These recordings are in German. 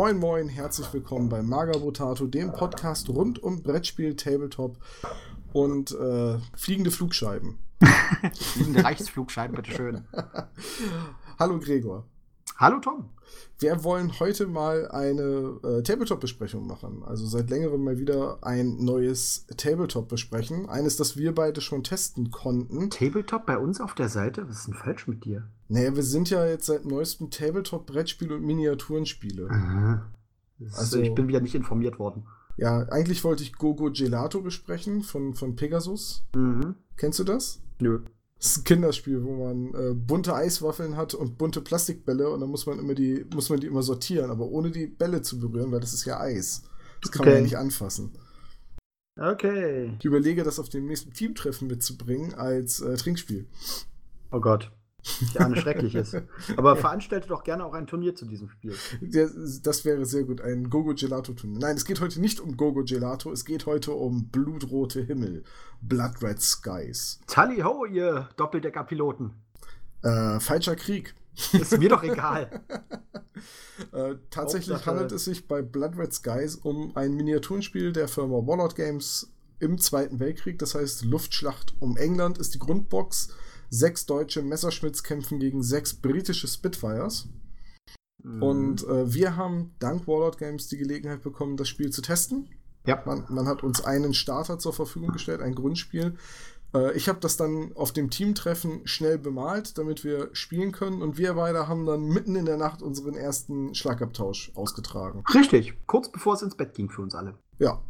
Moin Moin, herzlich willkommen bei Magabotato, dem Podcast rund um Brettspiel, Tabletop und äh, fliegende Flugscheiben. fliegende Reichsflugscheiben, bitteschön. Hallo Gregor. Hallo Tom. Wir wollen heute mal eine äh, Tabletop-Besprechung machen. Also seit längerem mal wieder ein neues Tabletop besprechen. Eines, das wir beide schon testen konnten. Tabletop bei uns auf der Seite? Was ist denn falsch mit dir? Naja, wir sind ja jetzt seit neuestem Tabletop-Brettspiel und Miniaturenspiele. Aha. Also, ich bin wieder nicht informiert worden. Ja, eigentlich wollte ich Gogo Gelato besprechen von, von Pegasus. Mhm. Kennst du das? Nö. Das ist ein Kinderspiel, wo man äh, bunte Eiswaffeln hat und bunte Plastikbälle und dann muss man immer die, muss man die immer sortieren, aber ohne die Bälle zu berühren, weil das ist ja Eis. Das kann okay. man ja nicht anfassen. Okay. Ich überlege, das auf dem nächsten Teamtreffen mitzubringen als äh, Trinkspiel. Oh Gott. Ja, eine Schreckliches. Aber veranstalte doch gerne auch ein Turnier zu diesem Spiel. Das wäre sehr gut, ein Gogo Gelato Turnier. Nein, es geht heute nicht um Gogo Gelato, es geht heute um blutrote Himmel. Blood Red Skies. Tally ho, ihr Doppeldecker-Piloten. Äh, falscher Krieg. Ist mir doch egal. äh, tatsächlich Hauptsache. handelt es sich bei Blood Red Skies um ein Miniaturenspiel der Firma Warlord Games im Zweiten Weltkrieg. Das heißt, Luftschlacht um England ist die Grundbox sechs deutsche Messerschmitts kämpfen gegen sechs britische Spitfires. Mhm. Und äh, wir haben dank Warlord Games die Gelegenheit bekommen, das Spiel zu testen. Ja. Man, man hat uns einen Starter zur Verfügung gestellt, ein Grundspiel. Äh, ich habe das dann auf dem Teamtreffen schnell bemalt, damit wir spielen können. Und wir beide haben dann mitten in der Nacht unseren ersten Schlagabtausch ausgetragen. Richtig, kurz bevor es ins Bett ging für uns alle. Ja,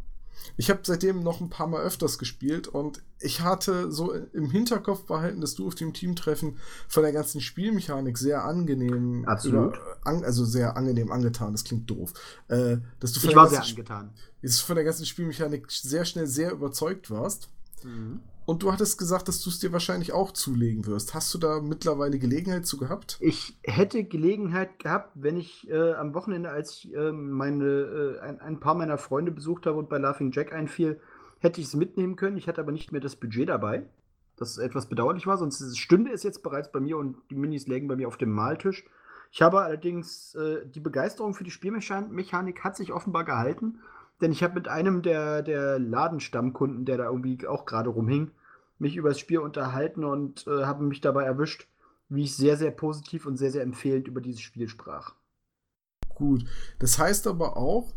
ich habe seitdem noch ein paar Mal öfters gespielt und ich hatte so im Hinterkopf behalten, dass du auf dem Teamtreffen von der ganzen Spielmechanik sehr angenehm, Absolut. Über, an, also sehr angenehm angetan, das klingt doof. Äh, dass du von ich war sehr angetan. Dass du von der ganzen Spielmechanik sehr schnell sehr überzeugt warst. Mhm. Und du hattest gesagt, dass du es dir wahrscheinlich auch zulegen wirst. Hast du da mittlerweile Gelegenheit zu gehabt? Ich hätte Gelegenheit gehabt, wenn ich äh, am Wochenende, als ich äh, meine, äh, ein, ein, paar meiner Freunde besucht habe und bei Laughing Jack einfiel, hätte ich es mitnehmen können. Ich hatte aber nicht mehr das Budget dabei. Das etwas bedauerlich war, sonst stünde es jetzt bereits bei mir und die Minis lägen bei mir auf dem Maltisch. Ich habe allerdings äh, die Begeisterung für die Spielmechanik hat sich offenbar gehalten, denn ich habe mit einem der, der Ladenstammkunden, der da irgendwie auch gerade rumhing, mich über das Spiel unterhalten und äh, habe mich dabei erwischt, wie ich sehr, sehr positiv und sehr, sehr empfehlend über dieses Spiel sprach. Gut. Das heißt aber auch,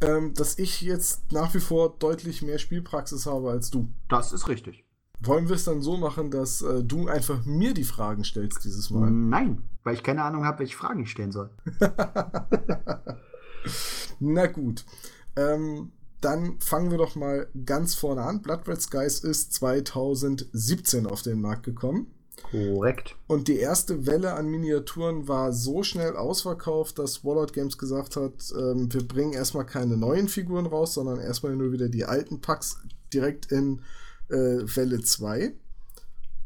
ähm, dass ich jetzt nach wie vor deutlich mehr Spielpraxis habe als du. Das ist richtig. Wollen wir es dann so machen, dass äh, du einfach mir die Fragen stellst dieses Mal? Nein, weil ich keine Ahnung habe, welche Fragen ich stellen soll. Na gut. Ähm, dann fangen wir doch mal ganz vorne an. Blood Red Skies ist 2017 auf den Markt gekommen. Korrekt. Und die erste Welle an Miniaturen war so schnell ausverkauft, dass Warlord Games gesagt hat, ähm, wir bringen erstmal keine neuen Figuren raus, sondern erstmal nur wieder die alten Packs direkt in äh, Welle 2.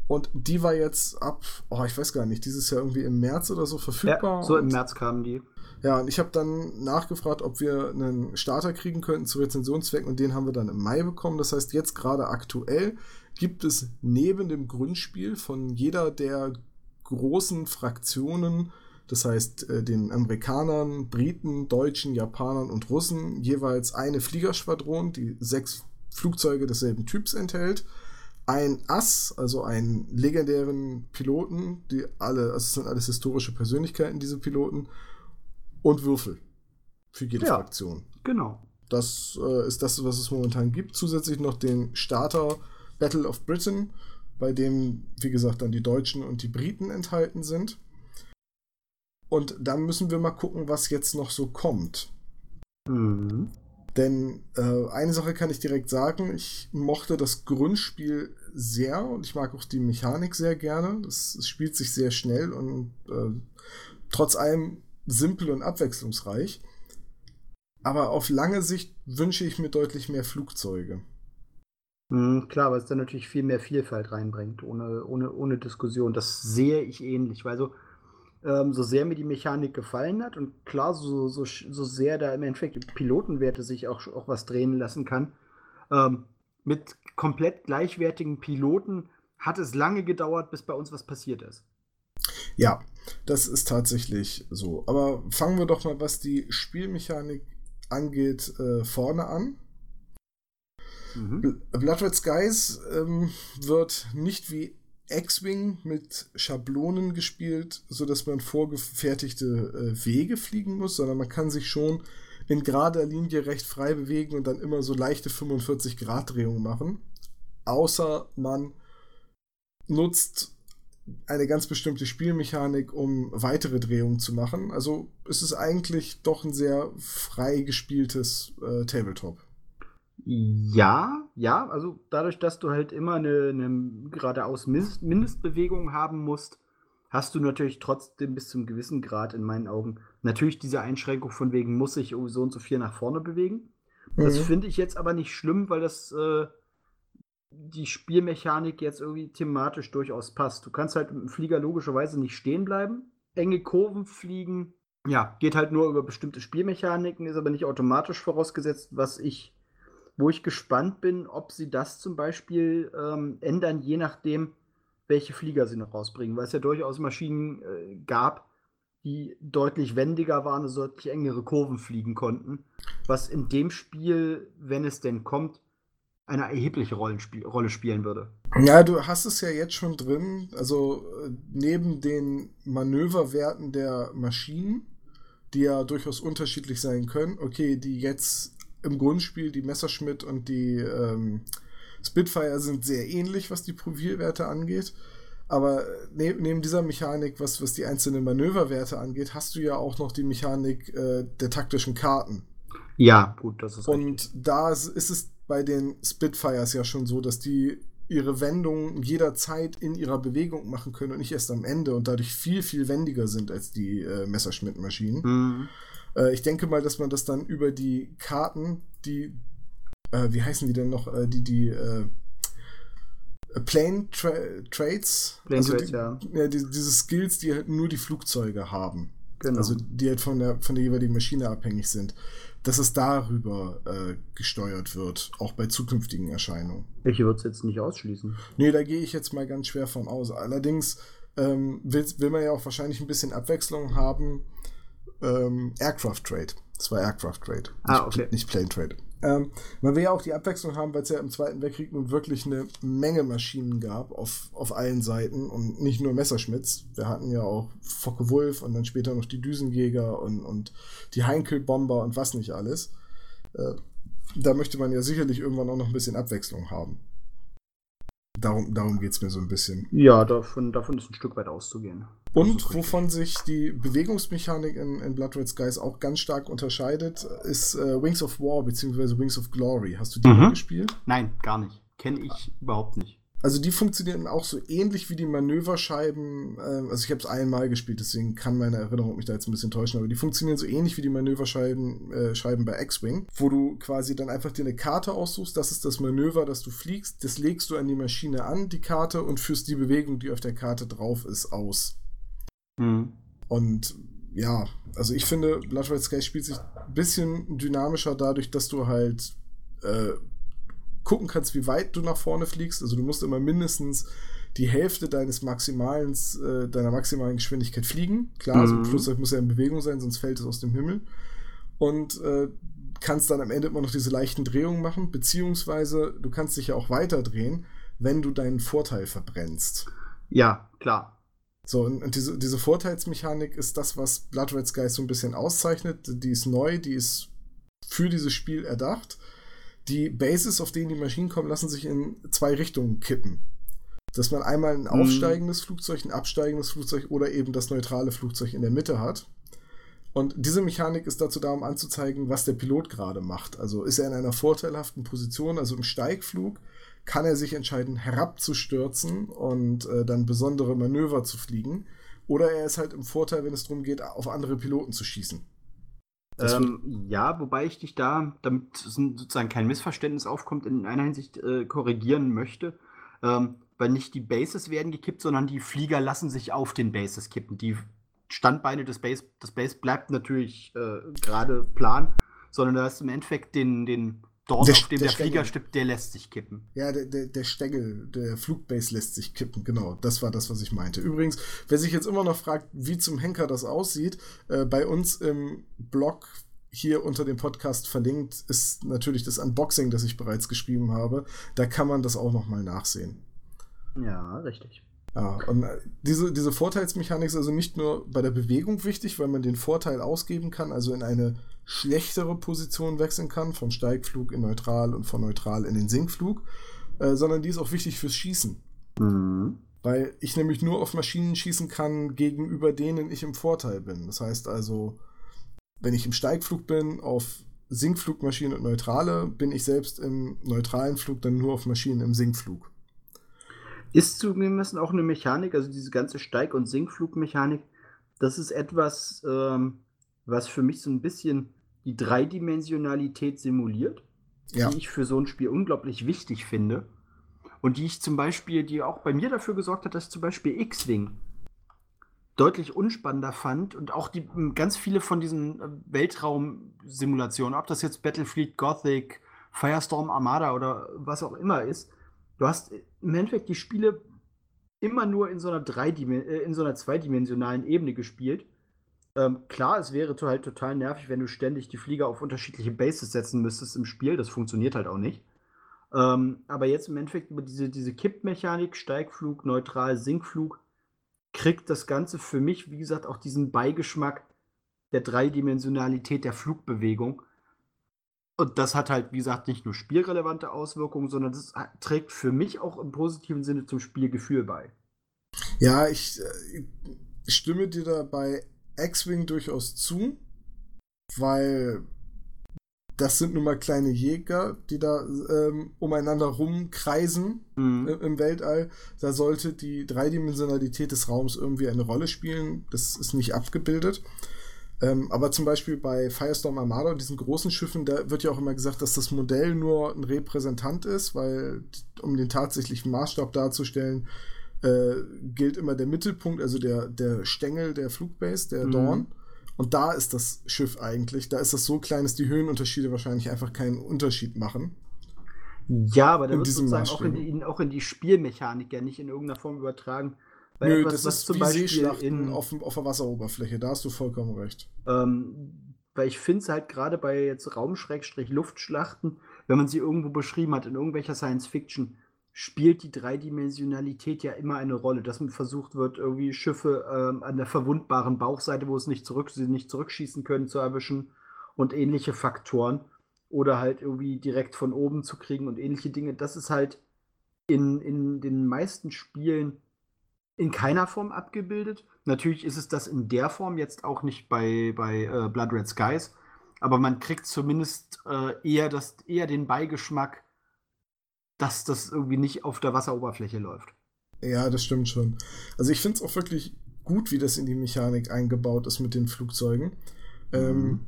Und die war jetzt ab, oh, ich weiß gar nicht, dieses Jahr irgendwie im März oder so verfügbar. Ja, so im März kamen die. Ja, und ich habe dann nachgefragt, ob wir einen Starter kriegen könnten zu Rezensionszwecken und den haben wir dann im Mai bekommen. Das heißt, jetzt gerade aktuell gibt es neben dem Grundspiel von jeder der großen Fraktionen, das heißt äh, den Amerikanern, Briten, Deutschen, Japanern und Russen, jeweils eine Fliegerschwadron, die sechs Flugzeuge desselben Typs enthält ein Ass, also einen legendären Piloten, die alle, also es sind alles historische Persönlichkeiten, diese Piloten, und Würfel für jede ja, Fraktion. Genau. Das äh, ist das, was es momentan gibt. Zusätzlich noch den Starter Battle of Britain, bei dem, wie gesagt, dann die Deutschen und die Briten enthalten sind. Und dann müssen wir mal gucken, was jetzt noch so kommt. Mhm. Denn äh, eine Sache kann ich direkt sagen, ich mochte das Grundspiel sehr und ich mag auch die Mechanik sehr gerne. Das spielt sich sehr schnell und äh, trotz allem simpel und abwechslungsreich. Aber auf lange Sicht wünsche ich mir deutlich mehr Flugzeuge. Mhm, klar, weil es dann natürlich viel mehr Vielfalt reinbringt, ohne, ohne, ohne Diskussion. Das sehe ich ähnlich, weil so, ähm, so sehr mir die Mechanik gefallen hat und klar, so, so, so sehr da im Endeffekt Pilotenwerte sich auch, auch was drehen lassen kann, ähm, mit komplett gleichwertigen Piloten hat es lange gedauert, bis bei uns was passiert ist. Ja, das ist tatsächlich so. Aber fangen wir doch mal, was die Spielmechanik angeht, äh, vorne an. Mhm. Blood Red Skies ähm, wird nicht wie X-Wing mit Schablonen gespielt, sodass man vorgefertigte äh, Wege fliegen muss, sondern man kann sich schon in gerader Linie recht frei bewegen und dann immer so leichte 45-Grad-Drehungen machen. Außer man nutzt eine ganz bestimmte Spielmechanik, um weitere Drehungen zu machen. Also es ist eigentlich doch ein sehr frei gespieltes äh, Tabletop. Ja, ja, also dadurch, dass du halt immer eine, eine geradeaus Mindestbewegung haben musst, hast du natürlich trotzdem bis zum gewissen Grad in meinen Augen natürlich diese Einschränkung von wegen, muss ich so und so viel nach vorne bewegen. Mhm. Das finde ich jetzt aber nicht schlimm, weil das äh, die Spielmechanik jetzt irgendwie thematisch durchaus passt. Du kannst halt im Flieger logischerweise nicht stehen bleiben. Enge Kurven fliegen, ja, geht halt nur über bestimmte Spielmechaniken, ist aber nicht automatisch vorausgesetzt, was ich, wo ich gespannt bin, ob sie das zum Beispiel ähm, ändern, je nachdem, welche Flieger sie noch rausbringen, weil es ja durchaus Maschinen äh, gab, die deutlich wendiger waren und deutlich engere Kurven fliegen konnten, was in dem Spiel, wenn es denn kommt, eine erhebliche Rollenspiel Rolle spielen würde. Ja, du hast es ja jetzt schon drin. Also äh, neben den Manöverwerten der Maschinen, die ja durchaus unterschiedlich sein können, okay, die jetzt im Grundspiel, die Messerschmitt und die ähm, Spitfire sind sehr ähnlich, was die Profilwerte angeht. Aber ne neben dieser Mechanik, was, was die einzelnen Manöverwerte angeht, hast du ja auch noch die Mechanik äh, der taktischen Karten. Ja, gut, das ist Und richtig. da ist es bei den Spitfires ja schon so, dass die ihre Wendungen jederzeit in ihrer Bewegung machen können und nicht erst am Ende und dadurch viel, viel wendiger sind als die äh, Messerschmitt-Maschinen. Mhm. Äh, ich denke mal, dass man das dann über die Karten, die, äh, wie heißen die denn noch, äh, die, die, äh, Plane Tra Trades, Plane also Trades, die, ja. ja die, diese Skills, die halt nur die Flugzeuge haben. Genau. Also die halt von der, von der jeweiligen Maschine abhängig sind dass es darüber äh, gesteuert wird, auch bei zukünftigen Erscheinungen. Ich würde es jetzt nicht ausschließen. Nee, da gehe ich jetzt mal ganz schwer von aus. Allerdings ähm, will, will man ja auch wahrscheinlich ein bisschen Abwechslung haben. Ähm, Aircraft Trade. Das war Aircraft Trade. Ah, okay. Nicht, nicht Plane Trade. Ähm, man will ja auch die Abwechslung haben, weil es ja im Zweiten Weltkrieg nun wirklich eine Menge Maschinen gab auf, auf allen Seiten und nicht nur Messerschmitts. Wir hatten ja auch Focke Wulf und dann später noch die Düsenjäger und, und die Heinkel-Bomber und was nicht alles. Äh, da möchte man ja sicherlich irgendwann auch noch ein bisschen Abwechslung haben. Darum, darum geht es mir so ein bisschen. Ja, davon, davon ist ein Stück weit auszugehen. Und wovon sich die Bewegungsmechanik in, in Blood Red Skies auch ganz stark unterscheidet, ist äh, Wings of War bzw. Wings of Glory. Hast du die mhm. gespielt? Nein, gar nicht. Kenne ich überhaupt nicht. Also die funktionieren auch so ähnlich wie die Manöverscheiben. Äh, also ich habe es einmal gespielt, deswegen kann meine Erinnerung mich da jetzt ein bisschen täuschen, aber die funktionieren so ähnlich wie die Manöverscheiben äh, Scheiben bei X-Wing, wo du quasi dann einfach dir eine Karte aussuchst, das ist das Manöver, das du fliegst, das legst du an die Maschine an, die Karte, und führst die Bewegung, die auf der Karte drauf ist, aus. Mhm. Und ja, also ich finde, Blood Red Sky spielt sich ein bisschen dynamischer dadurch, dass du halt äh, gucken kannst, wie weit du nach vorne fliegst. Also du musst immer mindestens die Hälfte deines maximalen, äh, deiner maximalen Geschwindigkeit fliegen. Klar, also mhm. also ein Flugzeug muss ja in Bewegung sein, sonst fällt es aus dem Himmel. Und äh, kannst dann am Ende immer noch diese leichten Drehungen machen, beziehungsweise du kannst dich ja auch weiter drehen, wenn du deinen Vorteil verbrennst. Ja, klar. So, und, und diese, diese Vorteilsmechanik ist das, was Blood Red Sky so ein bisschen auszeichnet. Die ist neu, die ist für dieses Spiel erdacht die Bases, auf denen die Maschinen kommen, lassen sich in zwei Richtungen kippen. Dass man einmal ein mhm. aufsteigendes mhm. Flugzeug, ein absteigendes Flugzeug oder eben das neutrale Flugzeug in der Mitte hat. Und diese Mechanik ist dazu da, um anzuzeigen, was der Pilot gerade macht. Also ist er in einer vorteilhaften Position, also im Steigflug, kann er sich entscheiden, herabzustürzen und äh, dann besondere Manöver zu fliegen. Oder er ist halt im Vorteil, wenn es darum geht, auf andere Piloten zu schießen. Ähm, ja, wobei ich dich da, damit sozusagen kein Missverständnis aufkommt, in einer Hinsicht äh, korrigieren möchte. Ähm, weil nicht die Bases werden gekippt, sondern die Flieger lassen sich auf den Bases kippen. Die Standbeine des Base, das Base bleibt natürlich äh, gerade plan, sondern du hast im Endeffekt den, den Dort, der, auf dem der, der Flieger stippt, der lässt sich kippen. Ja, der, der, der Stängel, der Flugbase lässt sich kippen, genau. Das war das, was ich meinte. Übrigens, wer sich jetzt immer noch fragt, wie zum Henker das aussieht, äh, bei uns im Blog hier unter dem Podcast verlinkt ist natürlich das Unboxing, das ich bereits geschrieben habe. Da kann man das auch nochmal nachsehen. Ja, richtig. Ja, und äh, diese, diese Vorteilsmechanik ist also nicht nur bei der Bewegung wichtig, weil man den Vorteil ausgeben kann, also in eine schlechtere Position wechseln kann, von Steigflug in Neutral und von Neutral in den Sinkflug, äh, sondern die ist auch wichtig fürs Schießen. Mhm. Weil ich nämlich nur auf Maschinen schießen kann, gegenüber denen ich im Vorteil bin. Das heißt also, wenn ich im Steigflug bin, auf Sinkflugmaschinen und Neutrale, bin ich selbst im neutralen Flug dann nur auf Maschinen im Sinkflug. Ist zugegeben auch eine Mechanik, also diese ganze Steig- und Sinkflugmechanik, das ist etwas, ähm, was für mich so ein bisschen die Dreidimensionalität simuliert, ja. die ich für so ein Spiel unglaublich wichtig finde. Und die ich zum Beispiel, die auch bei mir dafür gesorgt hat, dass zum Beispiel X-Wing deutlich unspannender fand und auch die ganz viele von diesen äh, Weltraumsimulationen, ob das jetzt Battlefleet Gothic, Firestorm Armada oder was auch immer ist, du hast im Endeffekt die Spiele immer nur in so einer, Dreidim äh, in so einer zweidimensionalen Ebene gespielt. Ähm, klar, es wäre halt total nervig, wenn du ständig die Flieger auf unterschiedliche Bases setzen müsstest im Spiel. Das funktioniert halt auch nicht. Ähm, aber jetzt im Endeffekt über diese, diese Kippmechanik, Steigflug, Neutral, Sinkflug, kriegt das Ganze für mich, wie gesagt, auch diesen Beigeschmack der Dreidimensionalität der Flugbewegung. Und das hat halt, wie gesagt, nicht nur spielrelevante Auswirkungen, sondern das trägt für mich auch im positiven Sinne zum Spielgefühl bei. Ja, ich, äh, ich stimme dir da bei X-Wing durchaus zu, weil das sind nun mal kleine Jäger, die da ähm, umeinander rumkreisen mhm. im, im Weltall. Da sollte die Dreidimensionalität des Raums irgendwie eine Rolle spielen. Das ist nicht abgebildet. Ähm, aber zum Beispiel bei Firestorm Armada, diesen großen Schiffen, da wird ja auch immer gesagt, dass das Modell nur ein Repräsentant ist, weil um den tatsächlichen Maßstab darzustellen, äh, gilt immer der Mittelpunkt, also der, der Stängel der Flugbase, der mhm. Dorn. Und da ist das Schiff eigentlich. Da ist das so klein, dass die Höhenunterschiede wahrscheinlich einfach keinen Unterschied machen. Ja, aber da wird sozusagen auch in, die, auch in die Spielmechanik ja nicht in irgendeiner Form übertragen. Weil Nö, etwas, das ist zum Beispiel Seeschlachten in, auf, auf der Wasseroberfläche, da hast du vollkommen recht. Ähm, weil ich finde es halt gerade bei jetzt Raum-Luftschlachten, wenn man sie irgendwo beschrieben hat, in irgendwelcher Science-Fiction, spielt die Dreidimensionalität ja immer eine Rolle, dass man versucht wird, irgendwie Schiffe ähm, an der verwundbaren Bauchseite, wo es nicht zurück, sie nicht zurückschießen können, zu erwischen und ähnliche Faktoren. Oder halt irgendwie direkt von oben zu kriegen und ähnliche Dinge. Das ist halt in, in den meisten Spielen in keiner Form abgebildet. Natürlich ist es das in der Form jetzt auch nicht bei, bei äh, Blood Red Skies, aber man kriegt zumindest äh, eher, das, eher den Beigeschmack, dass das irgendwie nicht auf der Wasseroberfläche läuft. Ja, das stimmt schon. Also ich finde es auch wirklich gut, wie das in die Mechanik eingebaut ist mit den Flugzeugen. Ähm, mhm. Ähm,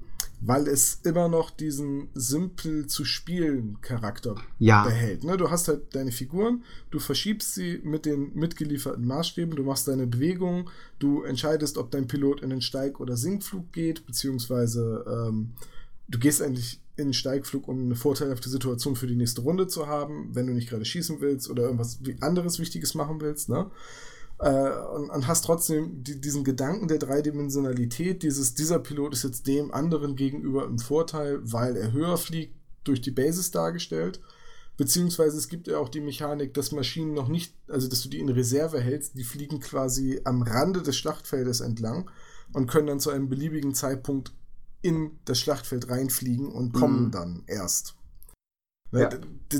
weil es immer noch diesen simpel zu spielen Charakter ja. behält. Ne? Du hast halt deine Figuren, du verschiebst sie mit den mitgelieferten Maßstäben, du machst deine Bewegungen, du entscheidest, ob dein Pilot in den Steig- oder Sinkflug geht, beziehungsweise ähm, du gehst eigentlich in Steigflug, um eine vorteilhafte Situation für die nächste Runde zu haben, wenn du nicht gerade schießen willst oder irgendwas anderes Wichtiges machen willst. Ne? Äh, und, und, hast trotzdem die, diesen Gedanken der Dreidimensionalität, dieses, dieser Pilot ist jetzt dem anderen gegenüber im Vorteil, weil er höher fliegt, durch die Basis dargestellt. Beziehungsweise es gibt ja auch die Mechanik, dass Maschinen noch nicht, also dass du die in Reserve hältst, die fliegen quasi am Rande des Schlachtfeldes entlang und können dann zu einem beliebigen Zeitpunkt in das Schlachtfeld reinfliegen und kommen mhm. dann erst. Ne, ja.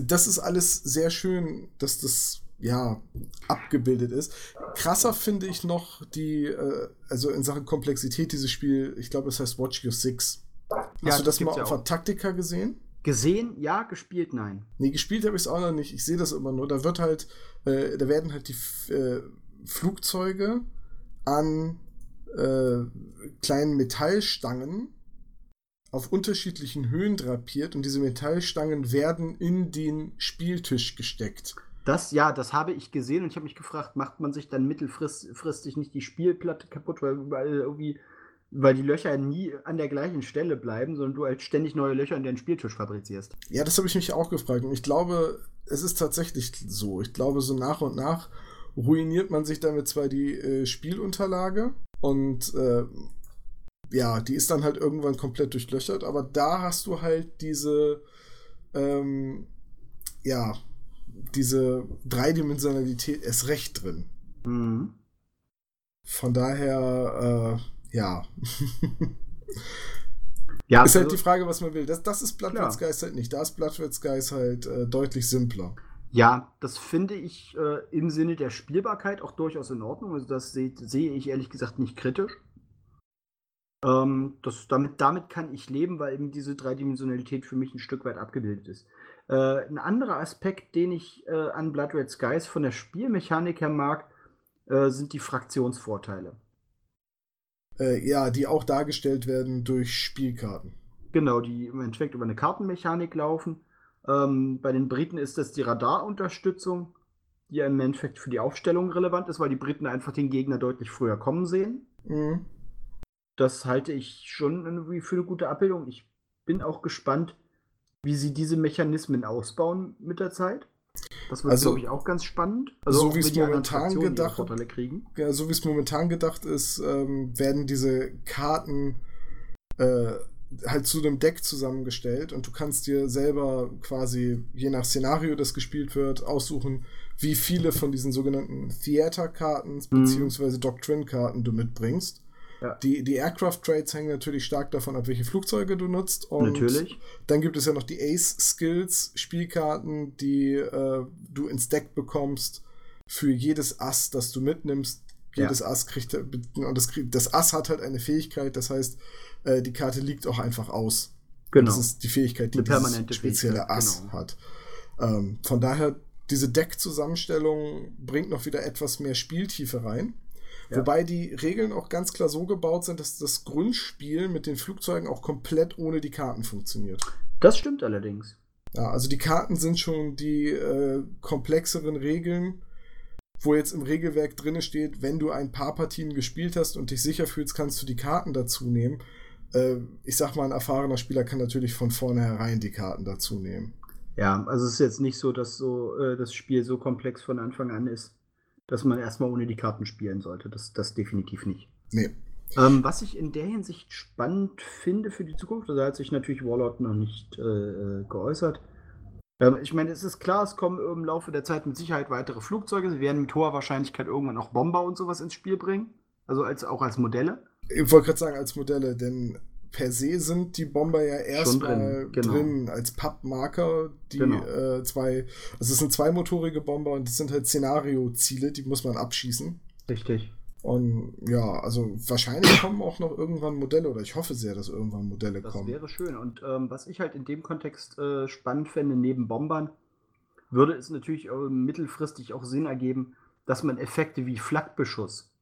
Das ist alles sehr schön, dass das ja, abgebildet ist. Krasser finde ich noch die, äh, also in Sachen Komplexität dieses Spiel, ich glaube, es heißt Watch Your Six. Hast ja, du das, das mal auf der Taktika gesehen? Gesehen, ja, gespielt, nein. Nee, gespielt habe ich es auch noch nicht. Ich sehe das immer nur. Da wird halt, äh, da werden halt die äh, Flugzeuge an äh, kleinen Metallstangen auf unterschiedlichen Höhen drapiert und diese Metallstangen werden in den Spieltisch gesteckt. Das, ja, das habe ich gesehen und ich habe mich gefragt, macht man sich dann mittelfristig nicht die Spielplatte kaputt, weil überall irgendwie weil die Löcher nie an der gleichen Stelle bleiben, sondern du halt ständig neue Löcher in deinen Spieltisch fabrizierst. Ja, das habe ich mich auch gefragt. Und ich glaube, es ist tatsächlich so. Ich glaube, so nach und nach ruiniert man sich damit zwar die äh, Spielunterlage und äh, ja, die ist dann halt irgendwann komplett durchlöchert, aber da hast du halt diese, ähm, ja, diese Dreidimensionalität erst recht drin. Mhm. Von daher, äh, ja. ja. Ist halt also, die Frage, was man will. Das, das ist Bloodwitz Geist halt nicht. Da ist Bloodwitz Geist halt äh, deutlich simpler. Ja, das finde ich äh, im Sinne der Spielbarkeit auch durchaus in Ordnung. Also das sehe seh ich ehrlich gesagt nicht kritisch. Ähm, das, damit, damit kann ich leben, weil eben diese Dreidimensionalität für mich ein Stück weit abgebildet ist. Äh, ein anderer Aspekt, den ich äh, an Blood Red Skies von der Spielmechanik her mag, äh, sind die Fraktionsvorteile. Äh, ja, die auch dargestellt werden durch Spielkarten. Genau, die im Endeffekt über eine Kartenmechanik laufen. Ähm, bei den Briten ist das die Radarunterstützung, die im Endeffekt für die Aufstellung relevant ist, weil die Briten einfach den Gegner deutlich früher kommen sehen. Mhm. Das halte ich schon irgendwie für eine gute Abbildung. Ich bin auch gespannt, wie sie diese Mechanismen ausbauen mit der Zeit. Das wird, also, glaube ich, auch ganz spannend. Also so wie es momentan gedacht ja, so wie es momentan gedacht ist, ähm, werden diese Karten äh, halt zu einem Deck zusammengestellt und du kannst dir selber quasi, je nach Szenario, das gespielt wird, aussuchen, wie viele von diesen sogenannten Theater-Karten mhm. bzw. Doctrine-Karten du mitbringst. Ja. Die, die Aircraft-Trades hängen natürlich stark davon ab, welche Flugzeuge du nutzt. Und natürlich. Dann gibt es ja noch die Ace-Skills, Spielkarten, die äh, du ins Deck bekommst für jedes Ass, das du mitnimmst. Jedes ja. Ass kriegt, und das, das Ass hat halt eine Fähigkeit, das heißt, äh, die Karte liegt auch einfach aus. Genau. das ist die Fähigkeit, die dieses spezielle Ass genau. hat. Ähm, von daher, diese Deckzusammenstellung bringt noch wieder etwas mehr Spieltiefe rein. Ja. Wobei die Regeln auch ganz klar so gebaut sind, dass das Grundspiel mit den Flugzeugen auch komplett ohne die Karten funktioniert. Das stimmt allerdings. Ja, also die Karten sind schon die äh, komplexeren Regeln, wo jetzt im Regelwerk drin steht, wenn du ein paar Partien gespielt hast und dich sicher fühlst, kannst du die Karten dazu nehmen. Äh, ich sag mal, ein erfahrener Spieler kann natürlich von vornherein die Karten dazu nehmen. Ja, also es ist jetzt nicht so, dass so äh, das Spiel so komplex von Anfang an ist dass man erstmal ohne die Karten spielen sollte. Das, das definitiv nicht. Nee. Ähm, was ich in der Hinsicht spannend finde für die Zukunft, also da hat sich natürlich Warlord noch nicht äh, äh, geäußert. Ähm, ich meine, es ist klar, es kommen im Laufe der Zeit mit Sicherheit weitere Flugzeuge. Sie werden mit hoher Wahrscheinlichkeit irgendwann auch Bomber und sowas ins Spiel bringen. Also als, auch als Modelle. Ich wollte gerade sagen, als Modelle, denn per se sind die Bomber ja erstmal drin, genau. drin, als Pappmarker. Die genau. äh, zwei, also es sind zweimotorige Bomber und das sind halt Szenario-Ziele, die muss man abschießen. Richtig. Und ja, also wahrscheinlich kommen auch noch irgendwann Modelle oder ich hoffe sehr, dass irgendwann Modelle das kommen. Das wäre schön. Und ähm, was ich halt in dem Kontext äh, spannend fände, neben Bombern, würde es natürlich äh, mittelfristig auch Sinn ergeben, dass man Effekte wie Flakbeschuss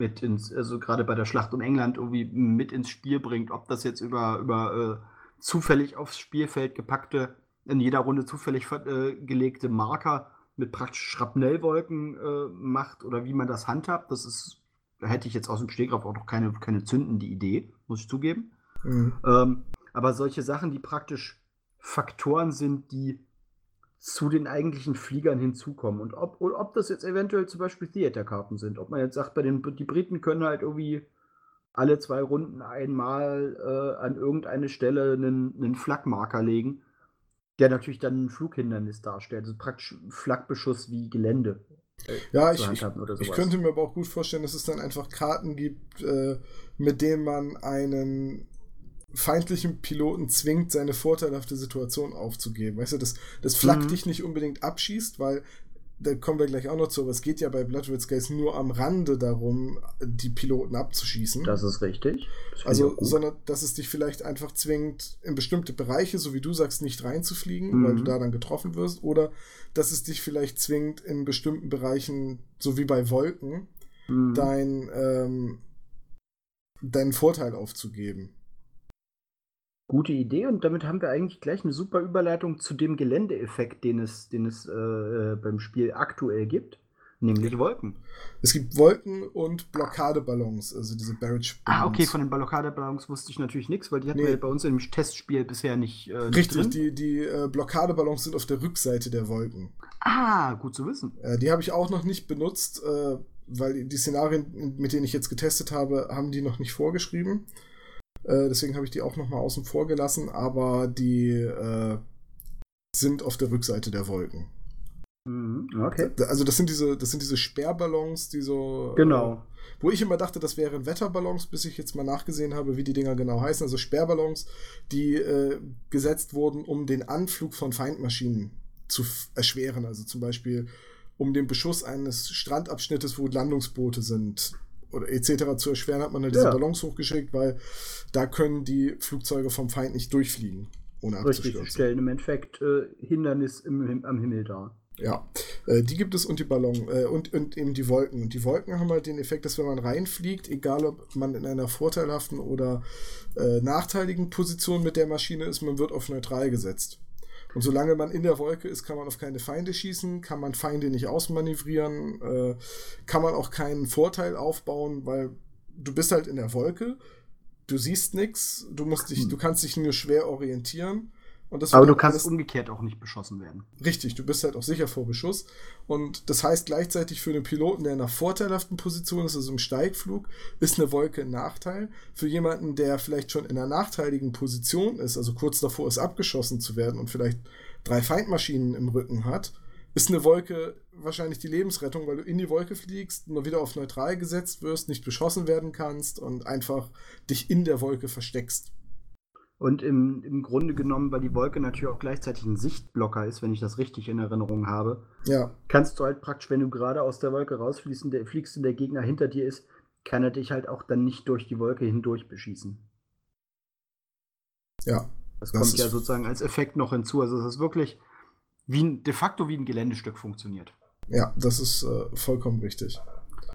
mit ins, also gerade bei der Schlacht um England irgendwie mit ins Spiel bringt, ob das jetzt über, über äh, zufällig aufs Spielfeld gepackte, in jeder Runde zufällig äh, gelegte Marker mit praktisch Schrapnellwolken äh, macht oder wie man das handhabt, das ist, da hätte ich jetzt aus dem Stegreif auch noch keine, keine zündende Idee, muss ich zugeben. Mhm. Ähm, aber solche Sachen, die praktisch Faktoren sind, die zu den eigentlichen Fliegern hinzukommen. Und ob, ob das jetzt eventuell zum Beispiel Theaterkarten sind. Ob man jetzt sagt, bei den die Briten können halt irgendwie alle zwei Runden einmal äh, an irgendeine Stelle einen, einen Flakmarker legen, der natürlich dann ein Flughindernis darstellt. Also praktisch Flagbeschuss wie Gelände. Äh, ja, ich, ich, ich, könnte mir aber auch gut vorstellen, dass es dann einfach Karten gibt, äh, mit denen man einen feindlichen Piloten zwingt, seine vorteilhafte Situation aufzugeben. Weißt du, das, das Flak mhm. dich nicht unbedingt abschießt, weil da kommen wir gleich auch noch zu, aber es geht ja bei Blood Red Skies nur am Rande darum, die Piloten abzuschießen. Das ist richtig. Das also, sondern dass es dich vielleicht einfach zwingt, in bestimmte Bereiche, so wie du sagst, nicht reinzufliegen, mhm. weil du da dann getroffen wirst, oder dass es dich vielleicht zwingt, in bestimmten Bereichen, so wie bei Wolken, mhm. dein, ähm, deinen Vorteil aufzugeben. Gute Idee und damit haben wir eigentlich gleich eine super Überleitung zu dem Geländeeffekt, den es, den es äh, beim Spiel aktuell gibt. Nämlich Wolken. Es gibt Wolken und Blockadeballons, also diese Barrage. Ah, okay, von den Blockadeballons wusste ich natürlich nichts, weil die hatten nee. wir bei uns im Testspiel bisher nicht. Äh, Richtig, drin. die, die äh, Blockadeballons sind auf der Rückseite der Wolken. Ah, gut zu wissen. Äh, die habe ich auch noch nicht benutzt, äh, weil die Szenarien, mit denen ich jetzt getestet habe, haben die noch nicht vorgeschrieben. Äh, deswegen habe ich die auch noch mal außen vor gelassen, aber die äh, sind auf der Rückseite der Wolken. Mhm, okay. Also das sind diese, das sind diese Sperrballons, die so. Genau. Äh, wo ich immer dachte, das wären Wetterballons, bis ich jetzt mal nachgesehen habe, wie die Dinger genau heißen. Also Sperrballons, die äh, gesetzt wurden, um den Anflug von Feindmaschinen zu erschweren. Also zum Beispiel um den Beschuss eines Strandabschnittes, wo Landungsboote sind oder etc. zu erschweren, hat man halt diese ja. Ballons hochgeschickt, weil da können die Flugzeuge vom Feind nicht durchfliegen, ohne abzustürzen. Richtig, stellen im Endeffekt äh, Hindernis im, am Himmel dar. Ja, äh, die gibt es und die Ballon äh, und, und eben die Wolken. Und die Wolken haben halt den Effekt, dass wenn man reinfliegt, egal ob man in einer vorteilhaften oder äh, nachteiligen Position mit der Maschine ist, man wird auf neutral gesetzt. Und solange man in der Wolke ist, kann man auf keine Feinde schießen, kann man Feinde nicht ausmanövrieren, äh, kann man auch keinen Vorteil aufbauen, weil du bist halt in der Wolke, du siehst nichts, du musst dich, hm. du kannst dich nur schwer orientieren aber du kannst umgekehrt auch nicht beschossen werden. Richtig, du bist halt auch sicher vor Beschuss. Und das heißt gleichzeitig für den Piloten, der in einer vorteilhaften Position ist, also im Steigflug, ist eine Wolke ein Nachteil. Für jemanden, der vielleicht schon in einer nachteiligen Position ist, also kurz davor ist, abgeschossen zu werden und vielleicht drei Feindmaschinen im Rücken hat, ist eine Wolke wahrscheinlich die Lebensrettung, weil du in die Wolke fliegst, nur wieder auf neutral gesetzt wirst, nicht beschossen werden kannst und einfach dich in der Wolke versteckst. Und im, im Grunde genommen, weil die Wolke natürlich auch gleichzeitig ein Sichtblocker ist, wenn ich das richtig in Erinnerung habe, ja. kannst du halt praktisch, wenn du gerade aus der Wolke rausfliegst und der, fliegst und der Gegner hinter dir ist, kann er dich halt auch dann nicht durch die Wolke hindurch beschießen. Ja. Das, das kommt ja sozusagen als Effekt noch hinzu. Also es ist wirklich wie ein, de facto wie ein Geländestück funktioniert. Ja, das ist äh, vollkommen richtig.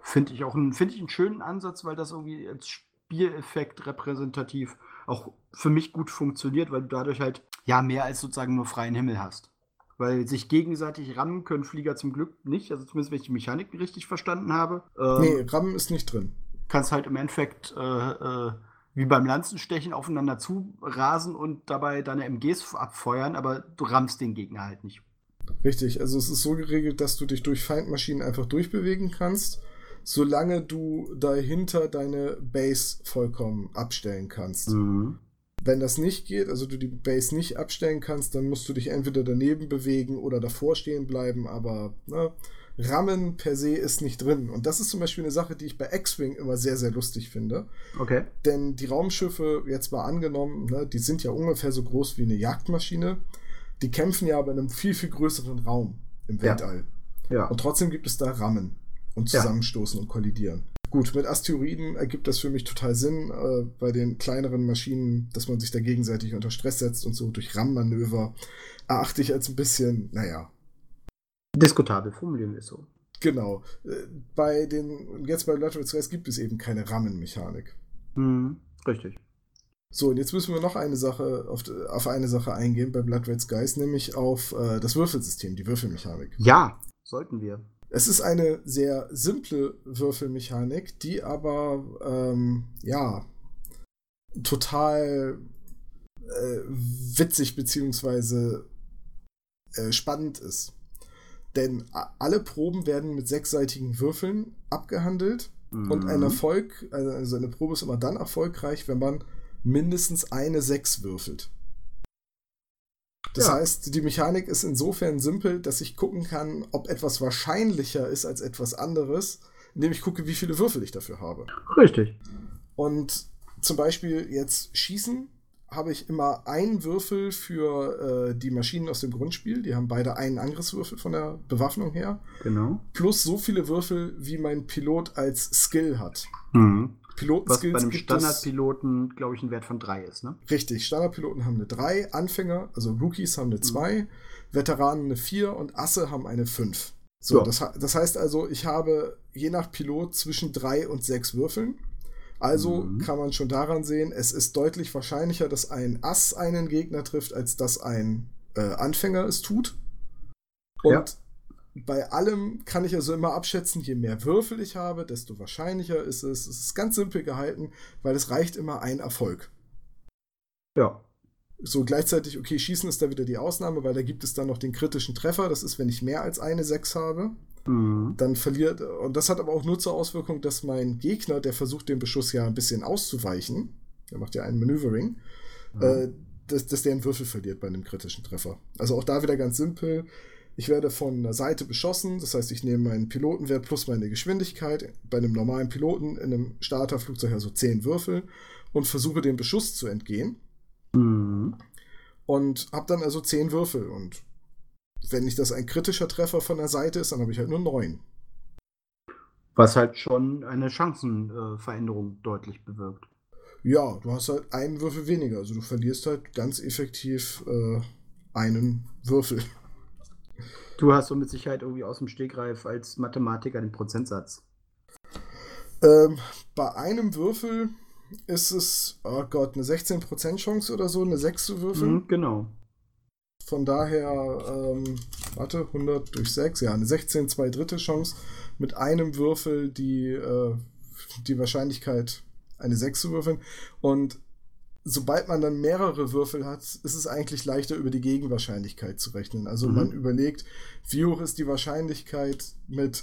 Finde ich auch einen, find ich einen schönen Ansatz, weil das irgendwie als Spieleffekt repräsentativ auch für mich gut funktioniert, weil du dadurch halt ja mehr als sozusagen nur freien Himmel hast. Weil sich gegenseitig rammen können Flieger zum Glück nicht, also zumindest wenn ich die Mechanik richtig verstanden habe. Ähm, nee, rammen ist nicht drin. Kannst halt im Endeffekt äh, äh, wie beim Lanzenstechen aufeinander zurasen und dabei deine MGs abfeuern, aber du rammst den Gegner halt nicht. Richtig, also es ist so geregelt, dass du dich durch Feindmaschinen einfach durchbewegen kannst solange du dahinter deine Base vollkommen abstellen kannst. Mhm. Wenn das nicht geht, also du die Base nicht abstellen kannst, dann musst du dich entweder daneben bewegen oder davor stehen bleiben, aber ne, Rammen per se ist nicht drin. Und das ist zum Beispiel eine Sache, die ich bei X-Wing immer sehr, sehr lustig finde. Okay. Denn die Raumschiffe, jetzt mal angenommen, ne, die sind ja ungefähr so groß wie eine Jagdmaschine. Die kämpfen ja aber in einem viel, viel größeren Raum im Weltall. Ja. ja. Und trotzdem gibt es da Rammen und zusammenstoßen ja. und kollidieren. Gut, mit Asteroiden ergibt das für mich total Sinn, äh, bei den kleineren Maschinen, dass man sich da gegenseitig unter Stress setzt und so durch RAM-Manöver erachte ich als ein bisschen, naja. Diskutabel, formulieren wir so. Genau. Äh, bei den, jetzt bei Blood Red Skies gibt es eben keine Rammenmechanik. Mhm, richtig. So, und jetzt müssen wir noch eine Sache, auf, auf eine Sache eingehen bei Blood Red Skies, nämlich auf äh, das Würfelsystem, die Würfelmechanik. Ja, sollten wir. Es ist eine sehr simple Würfelmechanik, die aber, ähm, ja, total äh, witzig beziehungsweise äh, spannend ist. Denn alle Proben werden mit sechsseitigen Würfeln abgehandelt mhm. und ein Erfolg, also eine Probe ist immer dann erfolgreich, wenn man mindestens eine Sechs würfelt. Das ja. heißt, die Mechanik ist insofern simpel, dass ich gucken kann, ob etwas wahrscheinlicher ist als etwas anderes, indem ich gucke, wie viele Würfel ich dafür habe. Richtig. Und zum Beispiel jetzt Schießen habe ich immer einen Würfel für äh, die Maschinen aus dem Grundspiel. Die haben beide einen Angriffswürfel von der Bewaffnung her. Genau. Plus so viele Würfel, wie mein Pilot als Skill hat. Mhm. Pilotenskills Was bei einem Standardpiloten, glaube ich, ein Wert von 3 ist, ne? Richtig, Standardpiloten haben eine 3, Anfänger, also Rookies haben eine 2, mhm. Veteranen eine 4 und Asse haben eine 5. So, ja. das, das, heißt also, ich habe je nach Pilot zwischen 3 und 6 Würfeln. Also mhm. kann man schon daran sehen, es ist deutlich wahrscheinlicher, dass ein Ass einen Gegner trifft, als dass ein äh, Anfänger es tut. Und ja. Bei allem kann ich also immer abschätzen, je mehr Würfel ich habe, desto wahrscheinlicher ist es. Es ist ganz simpel gehalten, weil es reicht immer ein Erfolg. Ja. So gleichzeitig, okay, Schießen ist da wieder die Ausnahme, weil da gibt es dann noch den kritischen Treffer. Das ist, wenn ich mehr als eine 6 habe. Mhm. Dann verliert, und das hat aber auch nur zur Auswirkung, dass mein Gegner, der versucht, den Beschuss ja ein bisschen auszuweichen, der macht ja ein Maneuvering, mhm. äh, dass, dass der einen Würfel verliert bei einem kritischen Treffer. Also auch da wieder ganz simpel. Ich werde von der Seite beschossen, das heißt, ich nehme meinen Pilotenwert plus meine Geschwindigkeit. Bei einem normalen Piloten in einem Starterflugzeug also 10 Würfel und versuche dem Beschuss zu entgehen. Mhm. Und habe dann also 10 Würfel. Und wenn nicht das ein kritischer Treffer von der Seite ist, dann habe ich halt nur 9. Was halt schon eine Chancenveränderung deutlich bewirkt. Ja, du hast halt einen Würfel weniger. Also du verlierst halt ganz effektiv äh, einen Würfel. Du hast so mit Sicherheit irgendwie aus dem Stegreif als Mathematiker den Prozentsatz. Ähm, bei einem Würfel ist es, oh Gott, eine 16% Chance oder so, eine 6 zu würfeln. Mhm, genau. Von daher, ähm, warte, 100 durch 6, ja, eine 16, 2 Drittel Chance mit einem Würfel die, äh, die Wahrscheinlichkeit eine 6 zu würfeln. Und sobald man dann mehrere Würfel hat, ist es eigentlich leichter, über die Gegenwahrscheinlichkeit zu rechnen. Also mhm. man überlegt, wie hoch ist die Wahrscheinlichkeit, mit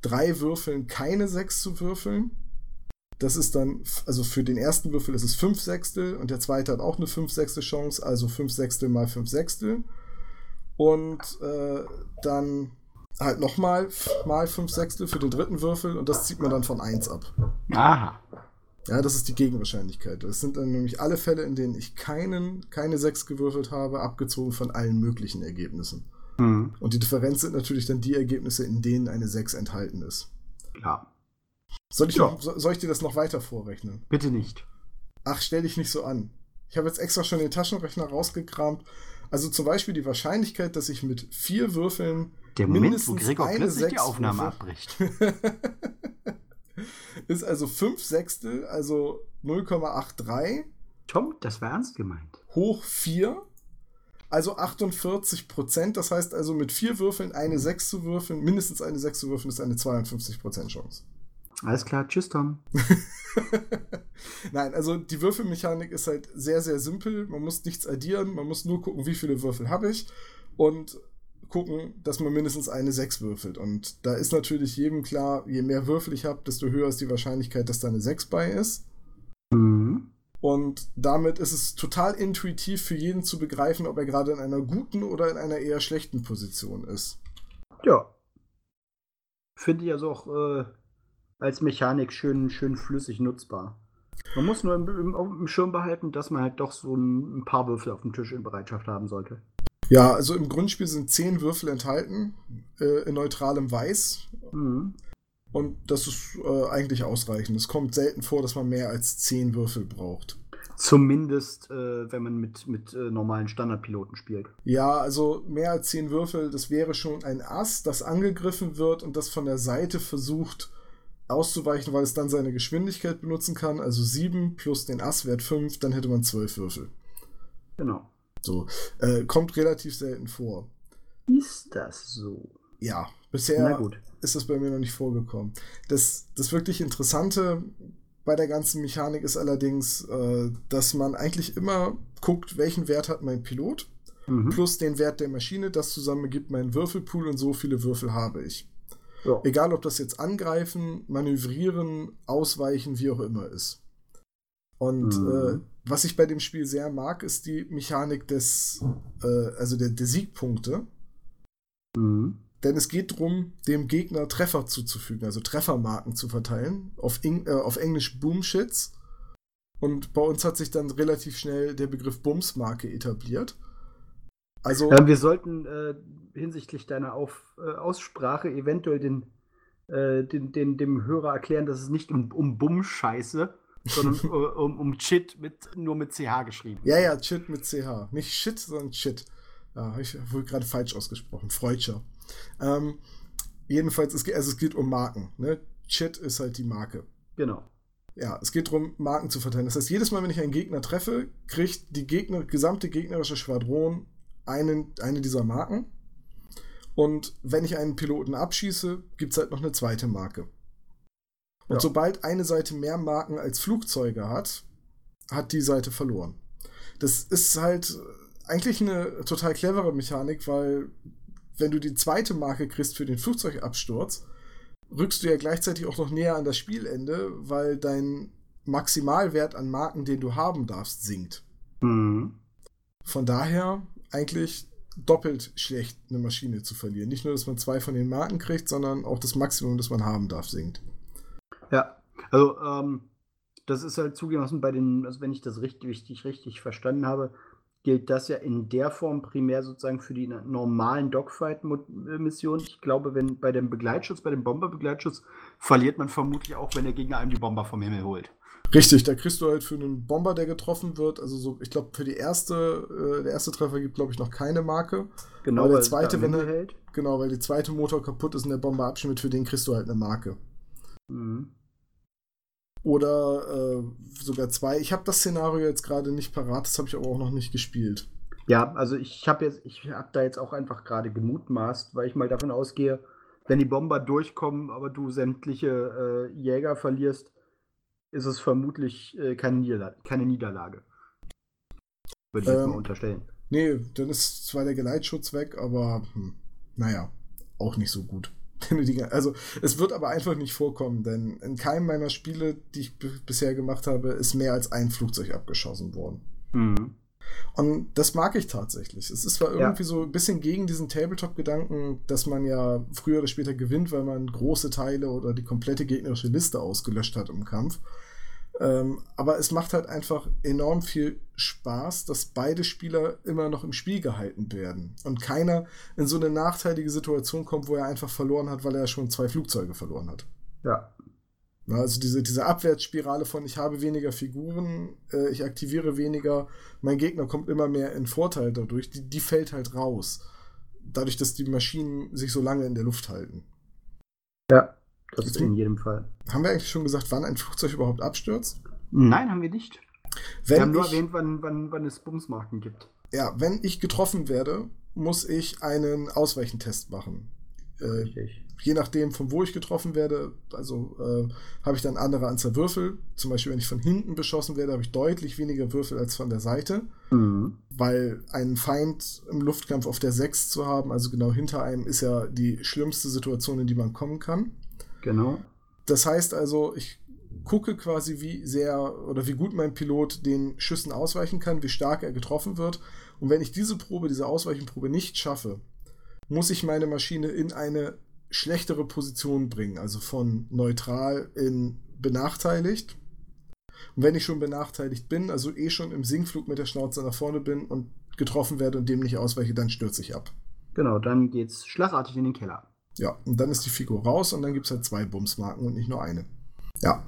drei Würfeln keine 6 zu würfeln. Das ist dann, also für den ersten Würfel ist es 5 Sechstel und der zweite hat auch eine 5 Sechstel Chance, also 5 Sechstel mal 5 Sechstel. Und äh, dann halt nochmal mal 5 Sechstel für den dritten Würfel und das zieht man dann von 1 ab. Aha. Ja, das ist die Gegenwahrscheinlichkeit. Das sind dann nämlich alle Fälle, in denen ich keinen, keine 6 gewürfelt habe, abgezogen von allen möglichen Ergebnissen. Mhm. Und die Differenz sind natürlich dann die Ergebnisse, in denen eine 6 enthalten ist. Ja. Soll ich, ja. noch, soll ich dir das noch weiter vorrechnen? Bitte nicht. Ach, stell dich nicht so an. Ich habe jetzt extra schon den Taschenrechner rausgekramt. Also zum Beispiel die Wahrscheinlichkeit, dass ich mit vier Würfeln Der Moment, mindestens wo Gregor eine plötzlich die Aufnahme würfel, abbricht. ist also 5 Sechstel, also 0,83. Tom, das war ernst gemeint. Hoch 4, also 48 Prozent. Das heißt also, mit vier Würfeln eine 6 zu würfeln, mindestens eine 6 zu würfeln, ist eine 52 Prozent Chance. Alles klar, tschüss Tom. Nein, also die Würfelmechanik ist halt sehr, sehr simpel. Man muss nichts addieren, man muss nur gucken, wie viele Würfel habe ich. Und gucken, dass man mindestens eine 6 würfelt. Und da ist natürlich jedem klar, je mehr Würfel ich habe, desto höher ist die Wahrscheinlichkeit, dass da eine 6 bei ist. Mhm. Und damit ist es total intuitiv für jeden zu begreifen, ob er gerade in einer guten oder in einer eher schlechten Position ist. Ja. Finde ich also auch äh, als Mechanik schön, schön flüssig nutzbar. Man muss nur im, im, im Schirm behalten, dass man halt doch so ein, ein paar Würfel auf dem Tisch in Bereitschaft haben sollte. Ja, also im Grundspiel sind zehn Würfel enthalten, äh, in neutralem Weiß. Mhm. Und das ist äh, eigentlich ausreichend. Es kommt selten vor, dass man mehr als zehn Würfel braucht. Zumindest, äh, wenn man mit, mit äh, normalen Standardpiloten spielt. Ja, also mehr als zehn Würfel, das wäre schon ein Ass, das angegriffen wird und das von der Seite versucht auszuweichen, weil es dann seine Geschwindigkeit benutzen kann. Also sieben plus den Ass-Wert fünf, dann hätte man zwölf Würfel. Genau. So, äh, kommt relativ selten vor. Ist das so? Ja, bisher ist das bei mir noch nicht vorgekommen. Das, das wirklich Interessante bei der ganzen Mechanik ist allerdings, äh, dass man eigentlich immer guckt, welchen Wert hat mein Pilot, mhm. plus den Wert der Maschine. Das zusammen gibt meinen Würfelpool und so viele Würfel habe ich. Ja. Egal, ob das jetzt angreifen, manövrieren, ausweichen, wie auch immer ist. Und mhm. äh, was ich bei dem Spiel sehr mag, ist die Mechanik des, äh, also der, der Siegpunkte. Mhm. Denn es geht darum, dem Gegner Treffer zuzufügen, also Treffermarken zu verteilen. Auf, Eng, äh, auf Englisch Boomshits. Und bei uns hat sich dann relativ schnell der Begriff Bumsmarke etabliert. Also. Ja, wir sollten äh, hinsichtlich deiner auf, äh, Aussprache eventuell den, äh, den, den, dem Hörer erklären, dass es nicht um, um Bumscheiße sondern äh, um, um Chit mit, nur mit CH geschrieben. Ja, ja, Chit mit CH. Nicht Shit, sondern Chit. Ja, habe ich wohl gerade falsch ausgesprochen. Freudscher. Ähm, jedenfalls, es geht, also es geht um Marken. Ne? Chit ist halt die Marke. Genau. Ja, es geht darum, Marken zu verteilen. Das heißt, jedes Mal, wenn ich einen Gegner treffe, kriegt die Gegner, gesamte gegnerische Schwadron einen, eine dieser Marken. Und wenn ich einen Piloten abschieße, gibt es halt noch eine zweite Marke. Und ja. sobald eine Seite mehr Marken als Flugzeuge hat, hat die Seite verloren. Das ist halt eigentlich eine total clevere Mechanik, weil wenn du die zweite Marke kriegst für den Flugzeugabsturz, rückst du ja gleichzeitig auch noch näher an das Spielende, weil dein Maximalwert an Marken, den du haben darfst, sinkt. Mhm. Von daher eigentlich doppelt schlecht, eine Maschine zu verlieren. Nicht nur, dass man zwei von den Marken kriegt, sondern auch das Maximum, das man haben darf, sinkt. Ja, also ähm, das ist halt zugelassen bei den, also wenn ich das richtig, richtig, richtig verstanden habe, gilt das ja in der Form primär sozusagen für die normalen Dogfight-Missionen. Ich glaube, wenn bei dem Begleitschutz, bei dem Bomberbegleitschutz, verliert man vermutlich auch, wenn der Gegner einem die Bomber vom Himmel holt. Richtig, da kriegst du halt für einen Bomber, der getroffen wird, also so, ich glaube, für die erste, äh, der erste Treffer gibt, glaube ich, noch keine Marke. Genau, weil der zweite, wenn er hält. Genau, weil der zweite Motor kaputt ist und der Bomber abschmiert, für den kriegst du halt eine Marke. Mhm oder äh, sogar zwei. Ich habe das Szenario jetzt gerade nicht parat, das habe ich aber auch noch nicht gespielt. Ja, also ich habe jetzt, ich habe da jetzt auch einfach gerade gemutmaßt, weil ich mal davon ausgehe, wenn die Bomber durchkommen, aber du sämtliche äh, Jäger verlierst, ist es vermutlich äh, keine, Niederla keine, Niederlage. Würde ich ähm, jetzt mal unterstellen. Nee, dann ist zwar der Geleitschutz weg, aber hm, naja, auch nicht so gut. also es wird aber einfach nicht vorkommen, denn in keinem meiner Spiele, die ich bisher gemacht habe, ist mehr als ein Flugzeug abgeschossen worden. Mhm. Und das mag ich tatsächlich. Es ist zwar irgendwie ja. so ein bisschen gegen diesen Tabletop-Gedanken, dass man ja früher oder später gewinnt, weil man große Teile oder die komplette gegnerische Liste ausgelöscht hat im Kampf. Ähm, aber es macht halt einfach enorm viel Spaß, dass beide Spieler immer noch im Spiel gehalten werden und keiner in so eine nachteilige Situation kommt, wo er einfach verloren hat, weil er schon zwei Flugzeuge verloren hat. Ja. Also diese, diese Abwärtsspirale von ich habe weniger Figuren, äh, ich aktiviere weniger, mein Gegner kommt immer mehr in Vorteil dadurch, die, die fällt halt raus. Dadurch, dass die Maschinen sich so lange in der Luft halten. Ja. Das ist in jedem Fall. Haben wir eigentlich schon gesagt, wann ein Flugzeug überhaupt abstürzt? Nein, haben wir nicht. Wenn wir haben nur ich, erwähnt, wann, wann, wann es Bumsmarken gibt. Ja, wenn ich getroffen werde, muss ich einen Ausweichentest machen. Äh, je nachdem, von wo ich getroffen werde, also äh, habe ich dann andere Anzahl Würfel. Zum Beispiel, wenn ich von hinten beschossen werde, habe ich deutlich weniger Würfel als von der Seite. Mhm. Weil einen Feind im Luftkampf auf der 6 zu haben, also genau hinter einem, ist ja die schlimmste Situation, in die man kommen kann. Genau. Das heißt also, ich gucke quasi, wie sehr oder wie gut mein Pilot den Schüssen ausweichen kann, wie stark er getroffen wird. Und wenn ich diese Probe, diese Ausweichenprobe nicht schaffe, muss ich meine Maschine in eine schlechtere Position bringen, also von neutral in benachteiligt. Und wenn ich schon benachteiligt bin, also eh schon im Sinkflug mit der Schnauze nach vorne bin und getroffen werde und dem nicht ausweiche, dann stürze ich ab. Genau, dann geht's schlagartig in den Keller. Ja, und dann ist die Figur raus und dann gibt es halt zwei Bumsmarken und nicht nur eine. Ja.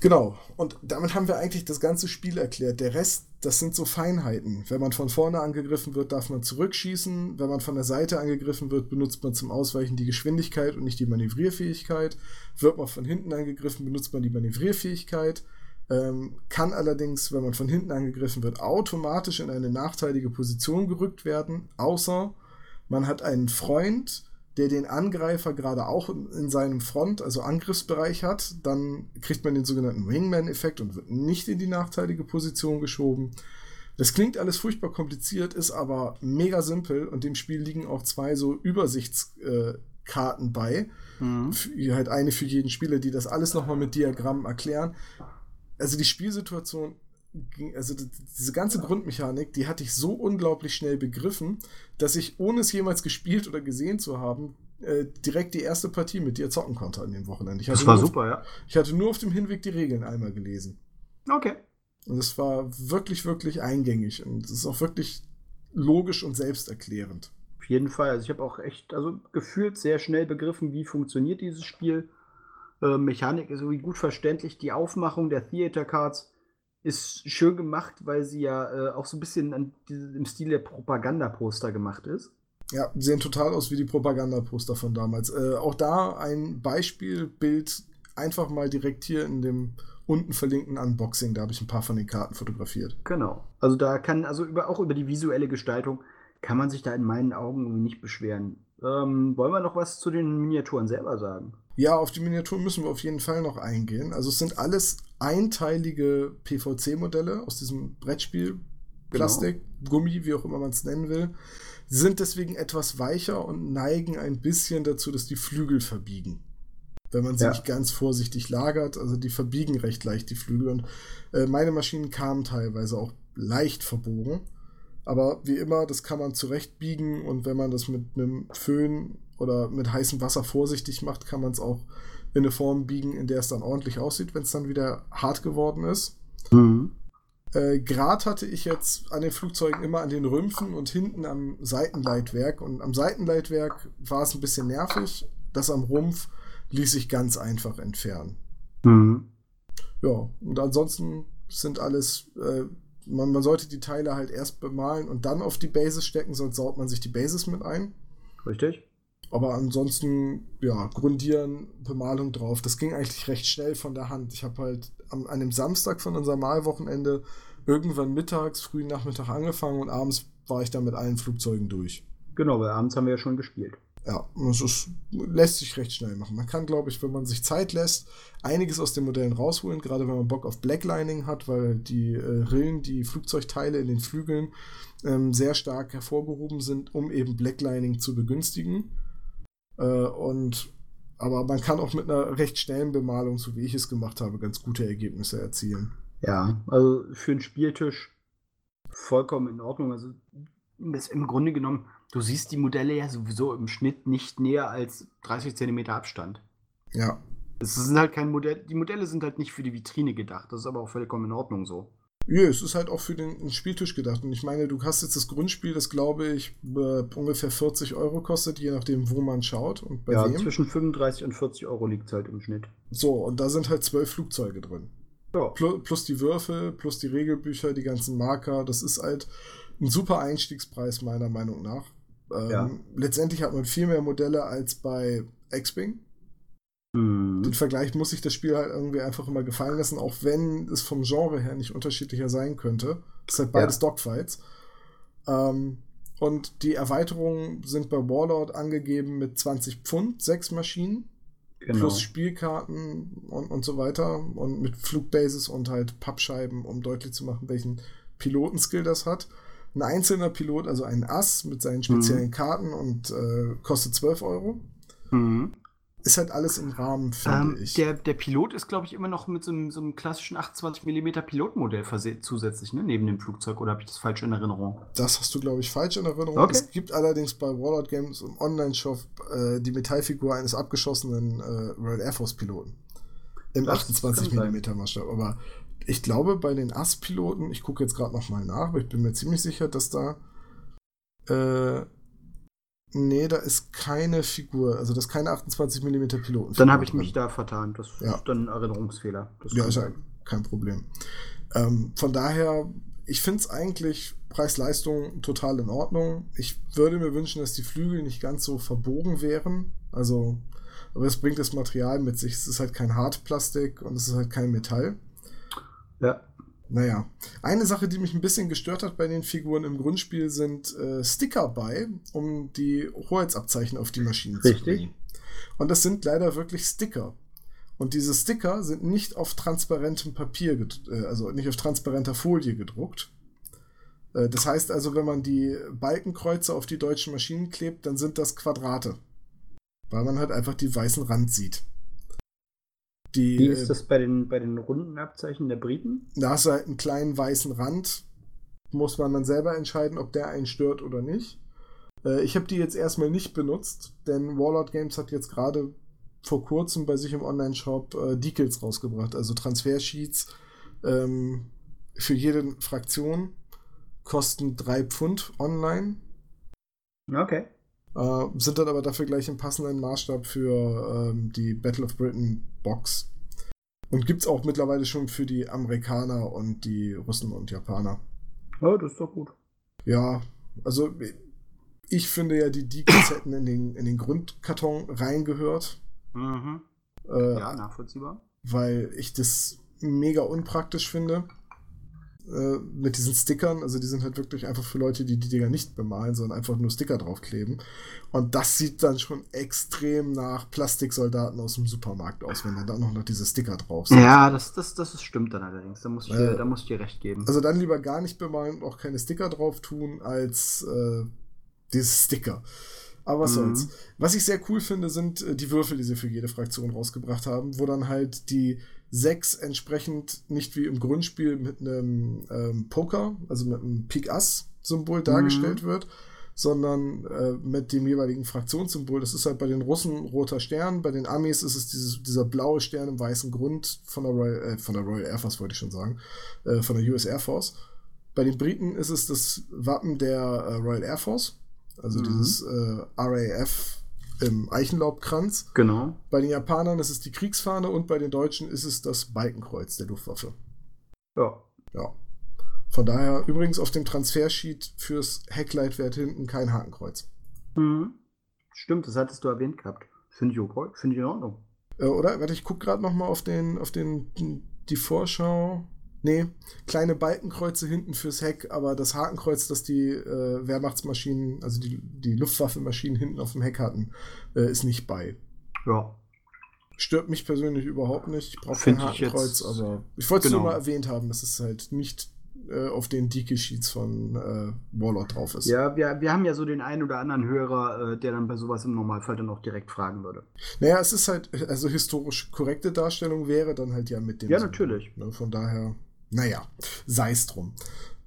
Genau. Und damit haben wir eigentlich das ganze Spiel erklärt. Der Rest, das sind so Feinheiten. Wenn man von vorne angegriffen wird, darf man zurückschießen. Wenn man von der Seite angegriffen wird, benutzt man zum Ausweichen die Geschwindigkeit und nicht die Manövrierfähigkeit. Wird man von hinten angegriffen, benutzt man die Manövrierfähigkeit. Ähm, kann allerdings, wenn man von hinten angegriffen wird, automatisch in eine nachteilige Position gerückt werden, außer man hat einen Freund, der den Angreifer gerade auch in seinem Front, also Angriffsbereich hat, dann kriegt man den sogenannten Wingman-Effekt und wird nicht in die nachteilige Position geschoben. Das klingt alles furchtbar kompliziert, ist aber mega simpel und dem Spiel liegen auch zwei so Übersichtskarten äh, bei. Mhm. Für, halt eine für jeden Spieler, die das alles nochmal mit Diagrammen erklären. Also die Spielsituation also diese ganze Grundmechanik, die hatte ich so unglaublich schnell begriffen, dass ich, ohne es jemals gespielt oder gesehen zu haben, äh, direkt die erste Partie mit dir zocken konnte an dem Wochenende. das war super, auf, ja. Ich hatte nur auf dem Hinweg die Regeln einmal gelesen. Okay. Und es war wirklich, wirklich eingängig und es ist auch wirklich logisch und selbsterklärend. Auf jeden Fall. Also ich habe auch echt, also gefühlt sehr schnell begriffen, wie funktioniert dieses Spiel. Äh, Mechanik ist irgendwie gut verständlich. Die Aufmachung der Theater Cards ist schön gemacht, weil sie ja äh, auch so ein bisschen an, im Stil der Propagandaposter gemacht ist. Ja, sehen total aus wie die Propagandaposter von damals. Äh, auch da ein Beispielbild einfach mal direkt hier in dem unten verlinkten Unboxing. Da habe ich ein paar von den Karten fotografiert. Genau. Also da kann, also über, auch über die visuelle Gestaltung kann man sich da in meinen Augen nicht beschweren. Ähm, wollen wir noch was zu den Miniaturen selber sagen? Ja, auf die Miniaturen müssen wir auf jeden Fall noch eingehen. Also es sind alles einteilige PVC-Modelle aus diesem Brettspiel. Plastik, genau. Gummi, wie auch immer man es nennen will. Sie sind deswegen etwas weicher und neigen ein bisschen dazu, dass die Flügel verbiegen. Wenn man sie ja. nicht ganz vorsichtig lagert. Also die verbiegen recht leicht die Flügel. Und äh, meine Maschinen kamen teilweise auch leicht verbogen. Aber wie immer, das kann man zurechtbiegen und wenn man das mit einem Föhn oder mit heißem Wasser vorsichtig macht, kann man es auch in eine Form biegen, in der es dann ordentlich aussieht, wenn es dann wieder hart geworden ist. Mhm. Äh, Grad hatte ich jetzt an den Flugzeugen immer an den Rümpfen und hinten am Seitenleitwerk. Und am Seitenleitwerk war es ein bisschen nervig. Das am Rumpf ließ sich ganz einfach entfernen. Mhm. Ja, und ansonsten sind alles äh, man, man sollte die Teile halt erst bemalen und dann auf die Basis stecken, sonst saut man sich die Basis mit ein. Richtig. Aber ansonsten, ja, grundieren, Bemalung drauf. Das ging eigentlich recht schnell von der Hand. Ich habe halt am, an dem Samstag von unserem Malwochenende irgendwann mittags, frühen Nachmittag angefangen und abends war ich dann mit allen Flugzeugen durch. Genau, weil abends haben wir ja schon gespielt. Ja, es ist, lässt sich recht schnell machen. Man kann, glaube ich, wenn man sich Zeit lässt, einiges aus den Modellen rausholen, gerade wenn man Bock auf Blacklining hat, weil die äh, Rillen, die Flugzeugteile in den Flügeln ähm, sehr stark hervorgehoben sind, um eben Blacklining zu begünstigen. Äh, und aber man kann auch mit einer recht schnellen Bemalung, so wie ich es gemacht habe, ganz gute Ergebnisse erzielen. Ja, also für einen Spieltisch vollkommen in Ordnung. Also das im Grunde genommen Du siehst die Modelle ja sowieso im Schnitt nicht näher als 30 cm Abstand. Ja. Es sind halt kein Modell, die Modelle sind halt nicht für die Vitrine gedacht. Das ist aber auch vollkommen in Ordnung so. Ja, es ist halt auch für den Spieltisch gedacht. Und ich meine, du hast jetzt das Grundspiel, das glaube ich äh, ungefähr 40 Euro kostet, je nachdem, wo man schaut und bei ja, wem. zwischen 35 und 40 Euro liegt es halt im Schnitt. So, und da sind halt zwölf Flugzeuge drin. Ja. Plus, plus die Würfel, plus die Regelbücher, die ganzen Marker. Das ist halt ein super Einstiegspreis, meiner Meinung nach. Ähm, ja. Letztendlich hat man viel mehr Modelle als bei X-Wing. Mhm. Den Vergleich muss sich das Spiel halt irgendwie einfach immer gefallen lassen, auch wenn es vom Genre her nicht unterschiedlicher sein könnte. Es ist halt beides ja. Dogfights. Ähm, und die Erweiterungen sind bei Warlord angegeben mit 20 Pfund, sechs Maschinen. Genau. Plus Spielkarten und, und so weiter. Und mit Flugbases und halt Pappscheiben, um deutlich zu machen, welchen Pilotenskill das hat ein einzelner Pilot, also ein Ass mit seinen speziellen mhm. Karten und äh, kostet 12 Euro. Mhm. Ist halt alles im Rahmen, finde ähm, ich. Der, der Pilot ist, glaube ich, immer noch mit so einem, so einem klassischen 28 mm Pilotmodell zusätzlich, ne? neben dem Flugzeug. Oder habe ich das falsch in Erinnerung? Das hast du, glaube ich, falsch in Erinnerung. Okay. Es gibt allerdings bei Warlord Games im Online-Shop äh, die Metallfigur eines abgeschossenen äh, Royal Air Force Piloten. Im das 28 mm Maßstab. Aber ich glaube, bei den AS-Piloten, ich gucke jetzt gerade nochmal nach, aber ich bin mir ziemlich sicher, dass da. Äh, nee, da ist keine Figur, also das ist keine 28 mm Piloten. Dann habe ich mich da vertan. Das ja. ist dann ein Erinnerungsfehler. Das ja, ist ja kein Problem. Ähm, von daher, ich finde es eigentlich Preis-Leistung total in Ordnung. Ich würde mir wünschen, dass die Flügel nicht ganz so verbogen wären. Also, aber es bringt das Material mit sich. Es ist halt kein Hartplastik und es ist halt kein Metall. Ja. Naja, eine Sache, die mich ein bisschen gestört hat bei den Figuren im Grundspiel, sind äh, Sticker bei, um die Hoheitsabzeichen auf die Maschinen Richtig. zu bringen. Und das sind leider wirklich Sticker. Und diese Sticker sind nicht auf transparentem Papier, äh, also nicht auf transparenter Folie gedruckt. Äh, das heißt also, wenn man die Balkenkreuze auf die deutschen Maschinen klebt, dann sind das Quadrate. Weil man halt einfach die weißen Rand sieht. Die, Wie ist das bei den, bei den runden Abzeichen der Briten? Da hast du halt einen kleinen weißen Rand. Muss man dann selber entscheiden, ob der einen stört oder nicht. Äh, ich habe die jetzt erstmal nicht benutzt, denn Warlord Games hat jetzt gerade vor kurzem bei sich im Online-Shop äh, Decals rausgebracht, also Transfersheets ähm, für jede Fraktion. Kosten 3 Pfund online. Okay. Äh, sind dann aber dafür gleich im passenden Maßstab für ähm, die Battle of Britain Box. Und gibt es auch mittlerweile schon für die Amerikaner und die Russen und Japaner. Ja, das ist doch gut. Ja, also ich finde ja, die Decals hätten in den, in den Grundkarton reingehört. Mhm. Äh, ja, nachvollziehbar. Weil ich das mega unpraktisch finde. Äh, mit diesen Stickern. Also die sind halt wirklich einfach für Leute, die die Dinger nicht bemalen, sondern einfach nur Sticker draufkleben. Und das sieht dann schon extrem nach Plastiksoldaten aus dem Supermarkt aus, wenn dann noch diese Sticker drauf sind. Ja, das, das, das stimmt dann allerdings. Da muss, ich dir, äh, da muss ich dir recht geben. Also dann lieber gar nicht bemalen und auch keine Sticker drauf tun, als äh, diese Sticker. Aber was mhm. soll's. Was ich sehr cool finde, sind äh, die Würfel, die sie für jede Fraktion rausgebracht haben, wo dann halt die sechs entsprechend nicht wie im Grundspiel mit einem ähm, Poker, also mit einem Pik-Ass-Symbol mhm. dargestellt wird, sondern äh, mit dem jeweiligen Fraktionssymbol. Das ist halt bei den Russen roter Stern, bei den Amis ist es dieses, dieser blaue Stern im weißen Grund von der Royal, äh, von der Royal Air Force, wollte ich schon sagen, äh, von der US Air Force. Bei den Briten ist es das Wappen der äh, Royal Air Force, also mhm. dieses äh, RAF im Eichenlaubkranz. Genau. Bei den Japanern ist es die Kriegsfahne und bei den Deutschen ist es das Balkenkreuz der Luftwaffe. Ja. Ja. Von daher übrigens auf dem Transfersheet fürs Heckleitwert hinten kein Hakenkreuz. Mhm. Stimmt, das hattest du erwähnt gehabt. Finde ich okay. Finde ich in Ordnung. Äh, oder? Warte, ich gucke gerade noch mal auf den, auf den, die Vorschau. Nee, kleine Balkenkreuze hinten fürs Heck, aber das Hakenkreuz, das die äh, Wehrmachtsmaschinen, also die, die Luftwaffenmaschinen hinten auf dem Heck hatten, äh, ist nicht bei. Ja. Stört mich persönlich überhaupt nicht. Ich brauche kein Hakenkreuz, ich aber ich wollte es genau. nur mal erwähnt haben, dass es halt nicht äh, auf den Dike-Sheets von äh, Warlord drauf ist. Ja, wir, wir haben ja so den einen oder anderen Hörer, äh, der dann bei sowas im Normalfall dann auch direkt fragen würde. Naja, es ist halt, also historisch korrekte Darstellung wäre dann halt ja mit dem. Ja, Sinn, natürlich. Ne? Von daher naja, sei es drum.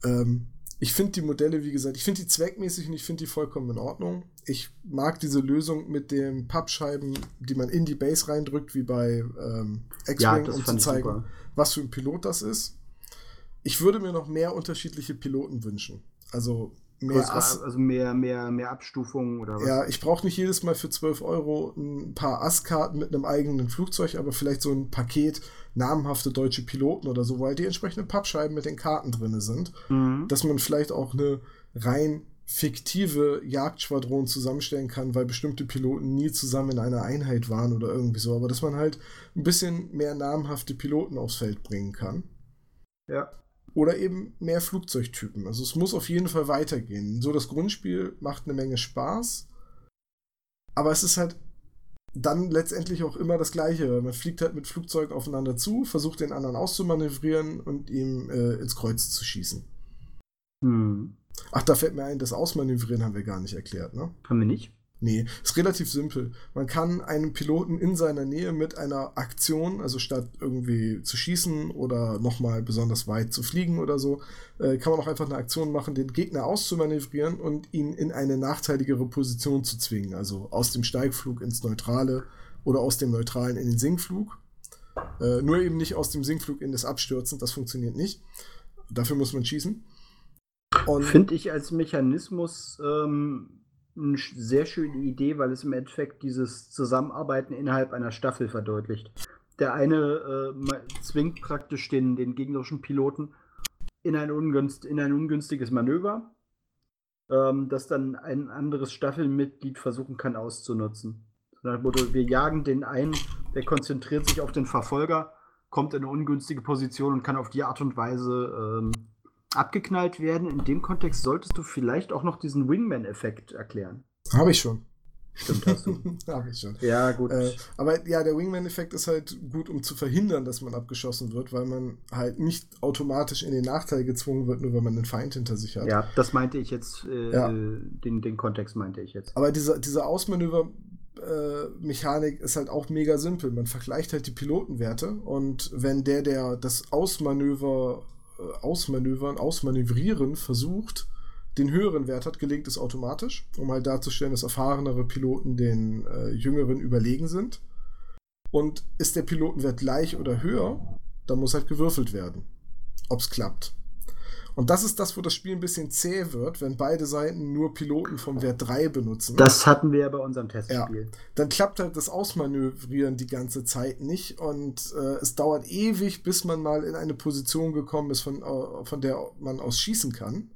Ähm, ich finde die Modelle, wie gesagt, ich finde die zweckmäßig und ich finde die vollkommen in Ordnung. Ich mag diese Lösung mit den Pappscheiben, die man in die Base reindrückt, wie bei ähm, X-Wing, ja, um zu zeigen, was für ein Pilot das ist. Ich würde mir noch mehr unterschiedliche Piloten wünschen. Also Mehr Ass, also mehr, mehr, mehr Abstufungen oder was? Ja, ich brauche nicht jedes Mal für 12 Euro ein paar Ass-Karten mit einem eigenen Flugzeug, aber vielleicht so ein Paket namhafte deutsche Piloten oder so, weil die entsprechenden Pappscheiben mit den Karten drin sind, mhm. dass man vielleicht auch eine rein fiktive Jagdschwadron zusammenstellen kann, weil bestimmte Piloten nie zusammen in einer Einheit waren oder irgendwie so, aber dass man halt ein bisschen mehr namhafte Piloten aufs Feld bringen kann. Ja oder eben mehr Flugzeugtypen. Also es muss auf jeden Fall weitergehen. So das Grundspiel macht eine Menge Spaß, aber es ist halt dann letztendlich auch immer das Gleiche. Man fliegt halt mit Flugzeugen aufeinander zu, versucht den anderen auszumanövrieren und ihm äh, ins Kreuz zu schießen. Hm. Ach, da fällt mir ein, das Ausmanövrieren haben wir gar nicht erklärt, ne? Haben wir nicht? Nee, ist relativ simpel. Man kann einen Piloten in seiner Nähe mit einer Aktion, also statt irgendwie zu schießen oder nochmal besonders weit zu fliegen oder so, äh, kann man auch einfach eine Aktion machen, den Gegner auszumanövrieren und ihn in eine nachteiligere Position zu zwingen. Also aus dem Steigflug ins Neutrale oder aus dem Neutralen in den Sinkflug. Äh, nur eben nicht aus dem Sinkflug in das Abstürzen, das funktioniert nicht. Dafür muss man schießen. Finde ich als Mechanismus ähm, eine sehr schöne Idee, weil es im Endeffekt dieses Zusammenarbeiten innerhalb einer Staffel verdeutlicht. Der eine äh, zwingt praktisch den, den gegnerischen Piloten in ein, ungünst, in ein ungünstiges Manöver, ähm, das dann ein anderes Staffelmitglied versuchen kann auszunutzen. Wir jagen den einen, der konzentriert sich auf den Verfolger, kommt in eine ungünstige Position und kann auf die Art und Weise ähm, abgeknallt werden. In dem Kontext solltest du vielleicht auch noch diesen Wingman-Effekt erklären. Habe ich schon. Stimmt, hast du. Habe ich schon. Ja, gut. Äh, aber ja, der Wingman-Effekt ist halt gut, um zu verhindern, dass man abgeschossen wird, weil man halt nicht automatisch in den Nachteil gezwungen wird, nur wenn man einen Feind hinter sich hat. Ja, das meinte ich jetzt, äh, ja. den, den Kontext meinte ich jetzt. Aber diese, diese Ausmanöver- äh, Mechanik ist halt auch mega simpel. Man vergleicht halt die Pilotenwerte und wenn der, der das Ausmanöver ausmanövern, ausmanövrieren versucht, den höheren Wert hat, gelingt es automatisch, um halt darzustellen, dass erfahrenere Piloten den äh, jüngeren überlegen sind. Und ist der Pilotenwert gleich oder höher, dann muss halt gewürfelt werden, ob es klappt. Und das ist das, wo das Spiel ein bisschen zäh wird, wenn beide Seiten nur Piloten vom Wert 3 benutzen. Das hatten wir ja bei unserem Testspiel. Ja. Dann klappt halt das Ausmanövrieren die ganze Zeit nicht und äh, es dauert ewig, bis man mal in eine Position gekommen ist, von, äh, von der man aus schießen kann.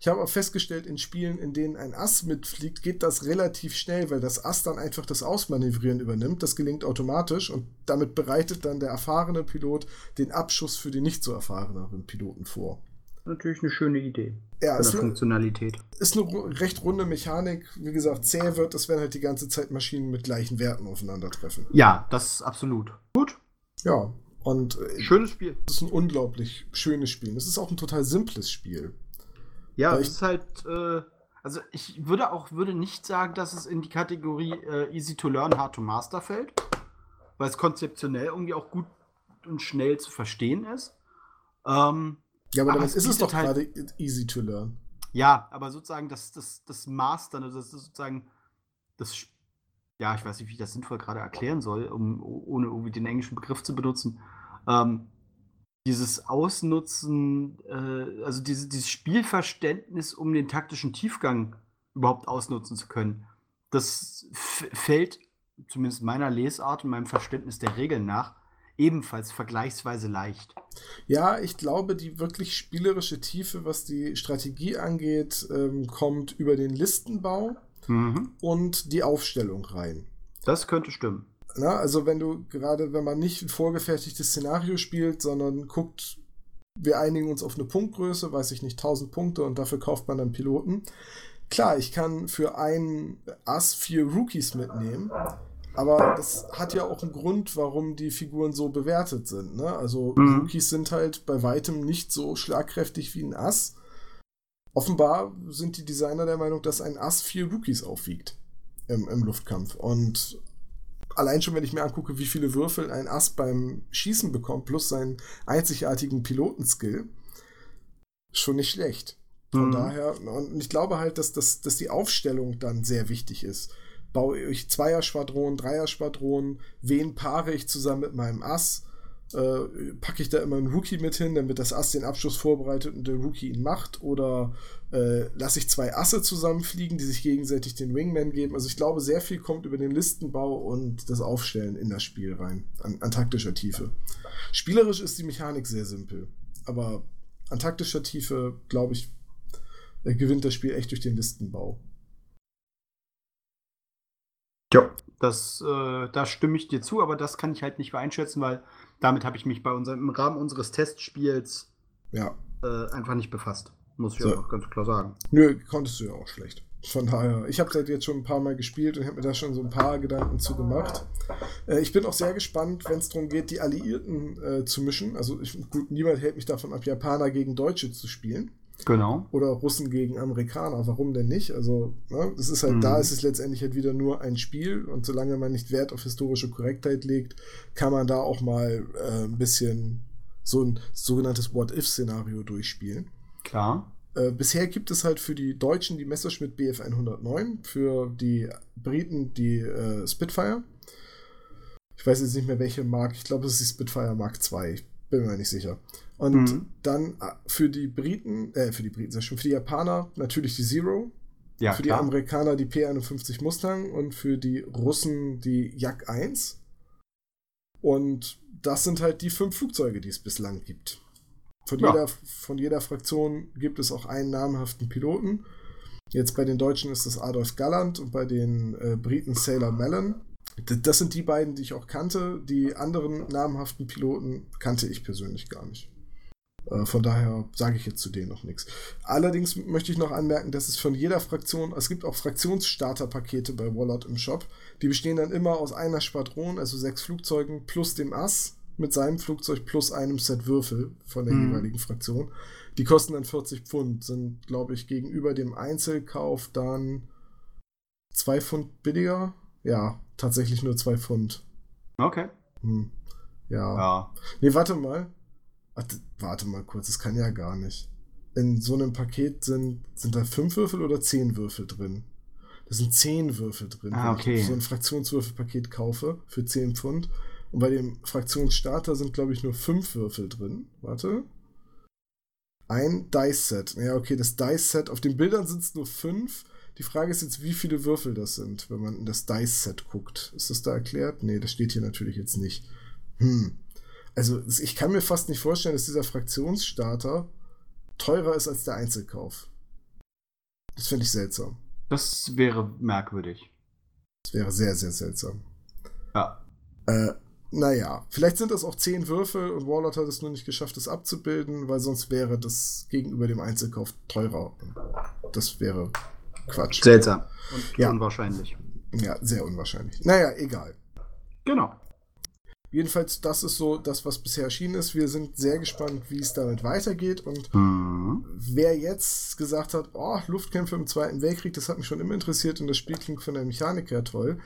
Ich habe auch festgestellt, in Spielen, in denen ein Ass mitfliegt, geht das relativ schnell, weil das Ass dann einfach das Ausmanövrieren übernimmt. Das gelingt automatisch und damit bereitet dann der erfahrene Pilot den Abschuss für den nicht so erfahreneren Piloten vor. Natürlich eine schöne Idee. Ja, ist eine, Funktionalität. ist eine recht runde Mechanik. Wie gesagt, zäh wird es, wenn halt die ganze Zeit Maschinen mit gleichen Werten aufeinandertreffen. Ja, das ist absolut. Gut. Ja, und äh, Schönes Spiel. es ist ein unglaublich schönes Spiel. Es ist auch ein total simples Spiel. Ja, es ich- ist halt, äh, also ich würde auch würde nicht sagen, dass es in die Kategorie äh, Easy to Learn, Hard to Master fällt, weil es konzeptionell irgendwie auch gut und schnell zu verstehen ist. Ähm, Ja, aber, Aber damit ist es doch halt- gerade easy to learn. ja, aber sozusagen das, das, das Mastern, also das ist sozusagen das, ja, ich weiß nicht, wie ich das sinnvoll gerade erklären soll, um, ohne irgendwie den englischen Begriff zu benutzen. Ähm, dieses Ausnutzen, äh, also diese, dieses Spielverständnis, um den taktischen Tiefgang überhaupt ausnutzen zu können, das fällt zumindest meiner Lesart und meinem Verständnis der Regeln nach ebenfalls vergleichsweise leicht. Ja, ich glaube, die wirklich spielerische Tiefe, was die Strategie angeht, ähm, kommt über den Listenbau Mhm. und die Aufstellung rein. Das könnte stimmen. Na, also wenn du gerade, wenn man nicht ein vorgefertigtes Szenario spielt, sondern guckt, wir einigen uns auf eine Punktgröße, weiß ich nicht, 1000 Punkte und dafür kauft man dann Piloten. Klar, ich kann für einen Ass vier Rookies mitnehmen, aber das hat ja auch einen Grund, warum die Figuren so bewertet sind. Ne? Also Mhm. Rookies sind halt bei weitem nicht so schlagkräftig wie ein Ass. Offenbar sind die Designer der Meinung, dass ein Ass vier Rookies aufwiegt im, im Luftkampf. Und allein schon, wenn ich mir angucke, wie viele Würfel ein Ass beim Schießen bekommt, plus seinen einzigartigen Pilotenskill, schon nicht schlecht. Von Mhm. daher, und ich glaube halt, dass, das, dass die Aufstellung dann sehr wichtig ist. Baue ich Zweier-Schwadronen, Dreier-Schwadronen, wen paare ich zusammen mit meinem Ass? Äh, packe ich da immer einen Rookie mit hin, damit das Ass den Abschluss vorbereitet und der Rookie ihn macht? Oder äh, lasse ich zwei Asse zusammenfliegen, die sich gegenseitig den Wingman geben? Also ich glaube, sehr viel kommt über den Listenbau und das Aufstellen in das Spiel rein, an, an taktischer Tiefe. Spielerisch ist die Mechanik sehr simpel, aber an taktischer Tiefe, glaube ich, äh, gewinnt das Spiel echt durch den Listenbau. Ja. Das, äh, da stimme ich dir zu, aber das kann ich halt nicht einschätzen, weil damit habe ich mich bei unserem, im Rahmen unseres Testspiels Ja. äh, einfach nicht befasst. Muss ich So. einfach ganz klar sagen. Nö, konntest du ja auch schlecht. Von daher, ich habe das jetzt schon ein paar Mal gespielt und habe mir da schon so ein paar Gedanken zu gemacht. Äh, ich bin auch sehr gespannt, wenn es darum geht, die Alliierten äh, zu mischen. Also ich, gut, niemand hält mich davon ab, Japaner gegen Deutsche zu spielen. Genau. Oder Russen gegen Amerikaner. Warum denn nicht? Also, ne, das ist halt, Mhm. da ist es letztendlich halt wieder nur ein Spiel und solange man nicht Wert auf historische Korrektheit legt, kann man da auch mal äh, ein bisschen so ein sogenanntes What-If-Szenario durchspielen. Klar. Äh, bisher gibt es halt für die Deutschen die Messerschmitt Bf 109, für die Briten die äh, Spitfire. Ich weiß jetzt nicht mehr welche Mark, ich glaube, es ist die Spitfire Mark II, ich bin mir nicht sicher. Und Mhm. dann äh, für die Briten, äh, für die Briten, sag ich schon, für die Japaner natürlich die Zero, Ja, für klar. die Amerikaner die P51 Mustang und für die Russen die Yak 1. Und das sind halt die fünf Flugzeuge, die es bislang gibt. Von, Ja. jeder, von jeder Fraktion gibt es auch einen namhaften Piloten. Jetzt bei den Deutschen ist das Adolf Galland und bei den äh, Briten Sailor Mellon. Das sind die beiden, die ich auch kannte. Die anderen namhaften Piloten kannte ich persönlich gar nicht. Äh, Von daher sage ich jetzt zu denen noch nichts. Allerdings möchte ich noch anmerken, dass es von jeder Fraktion, es gibt auch Fraktionsstarterpakete bei Wallot im Shop. Die bestehen dann immer aus einer Schwadron, also sechs Flugzeugen, plus dem Ass mit seinem Flugzeug plus einem Set Würfel von der Mhm. jeweiligen Fraktion. Die kosten dann 40 Pfund, sind, glaube ich, gegenüber dem Einzelkauf dann zwei Pfund billiger. Ja, tatsächlich nur zwei Pfund. Okay. Hm. Ja. Ja. Nee, warte mal. Warte, mal kurz, das kann ja gar nicht. In so einem Paket sind, sind da fünf Würfel oder zehn Würfel drin? Da sind zehn Würfel drin, Ah, wenn okay. ich so ein Fraktionswürfelpaket kaufe für 10 Pfund. Und bei dem Fraktionsstarter sind, glaube ich, nur fünf Würfel drin. Warte. Ein Dice-Set. Ja, okay, das Dice-Set, auf den Bildern sind es nur fünf. Die Frage ist jetzt, wie viele Würfel das sind, wenn man in das Dice-Set guckt. Ist das da erklärt? Nee, das steht hier natürlich jetzt nicht. Hm. Also, ich kann mir fast nicht vorstellen, dass dieser Fraktionsstarter teurer ist als der Einzelkauf. Das fände ich seltsam. Das wäre merkwürdig. Das wäre sehr, sehr seltsam. Ja. Äh, naja, vielleicht sind das auch zehn Würfel und Warlord hat es nur nicht geschafft, das abzubilden, weil sonst wäre das gegenüber dem Einzelkauf teurer. Das wäre Quatsch. Seltsam. Und Ja. unwahrscheinlich. Ja, sehr unwahrscheinlich. Naja, egal. Genau. Jedenfalls, das ist so das, was bisher erschienen ist. Wir sind sehr gespannt, wie es damit weitergeht. Und Mhm. wer jetzt gesagt hat, oh, Luftkämpfe im Zweiten Weltkrieg, das hat mich schon immer interessiert und das Spiel klingt von der Mechanik her toll.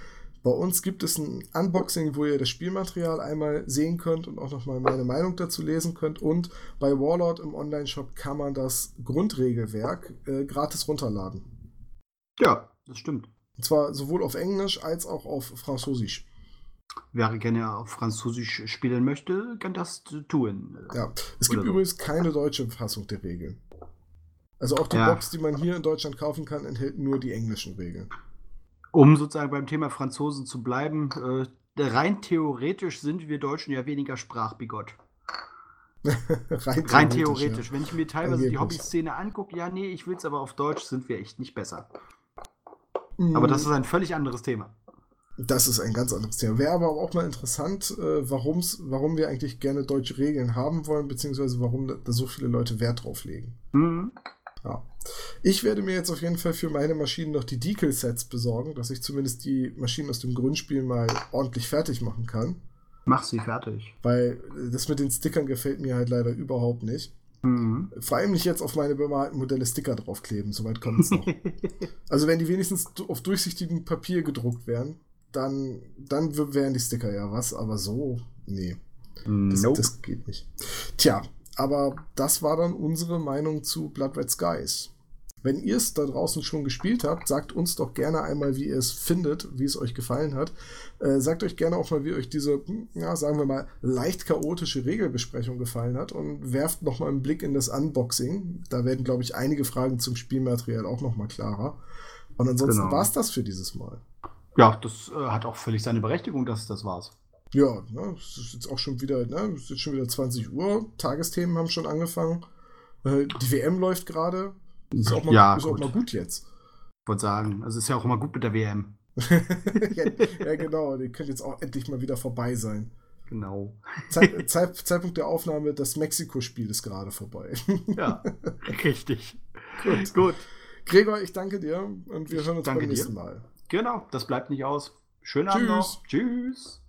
Bei uns gibt es ein Unboxing, wo ihr das Spielmaterial einmal sehen könnt und auch nochmal meine Meinung dazu lesen könnt. Und bei Warlord im Online-Shop kann man das Grundregelwerk äh, gratis runterladen. Ja, das stimmt. Und zwar sowohl auf Englisch als auch auf Französisch. Wer gerne auf Französisch spielen möchte, kann das tun. Ja, es gibt Oder so. übrigens keine deutsche Fassung der Regeln. Also auch die Ja. Box, die man hier in Deutschland kaufen kann, enthält nur die englischen Regeln. Um sozusagen beim Thema Franzosen zu bleiben, äh, rein theoretisch sind wir Deutschen ja weniger sprachbigott. Rein, Rein theoretisch. Wenn ich mir teilweise die. Hobby-Szene angucke, ja, nee, ich will es aber auf Deutsch, sind wir echt nicht besser. Ja. Aber das ist ein völlig anderes Thema. Das ist ein ganz anderes Thema. Wäre aber auch mal interessant, äh, warum's, warum wir eigentlich gerne deutsche Regeln haben wollen, beziehungsweise warum da, da so viele Leute Wert drauf legen. Mhm. Ja. Ich werde mir jetzt auf jeden Fall für meine Maschinen noch die Decal-Sets besorgen, dass ich zumindest die Maschinen aus dem Grundspiel mal ordentlich fertig machen kann. Mach sie fertig. Weil äh, das mit den Stickern gefällt mir halt leider überhaupt nicht. Mhm. Vor allem nicht jetzt auf meine bemalten Modelle Sticker draufkleben, soweit kommt es noch. also wenn die wenigstens auf durchsichtigem Papier gedruckt wären, dann, dann wären die Sticker ja was, aber so, nee, das, nope. das geht nicht. Tja, aber das war dann unsere Meinung zu Blood Red Skies. Wenn ihr es da draußen schon gespielt habt, sagt uns doch gerne einmal, wie ihr es findet, wie es euch gefallen hat. Äh, sagt euch gerne auch mal, wie euch diese, ja, sagen wir mal, leicht chaotische Regelbesprechung gefallen hat und werft noch mal einen Blick in das Unboxing. Da werden, glaube ich, einige Fragen zum Spielmaterial auch noch mal klarer. Und ansonsten Genau. war es das für dieses Mal. ja, das äh, hat auch völlig seine Berechtigung, dass das war's. Ja, ne, es ist jetzt auch schon wieder, ne, es ist jetzt schon wieder 20 Uhr. Tagesthemen haben schon angefangen. Äh, die WM läuft gerade. Ist auch mal, Ja, ist auch gut. mal gut jetzt. Ich wollte sagen, also ist ja auch immer gut mit der WM. ja, ja, genau, die könnte jetzt auch endlich mal wieder vorbei sein. Genau. Zeit, Zeit, Zeitpunkt der Aufnahme, das Mexiko-Spiel ist gerade vorbei. Ja, richtig. Gut. Gut. Gregor, ich danke dir und wir hören uns beim dir. nächsten Mal. Genau, das bleibt nicht aus. Schönen Abend Tschüss. noch. Tschüss.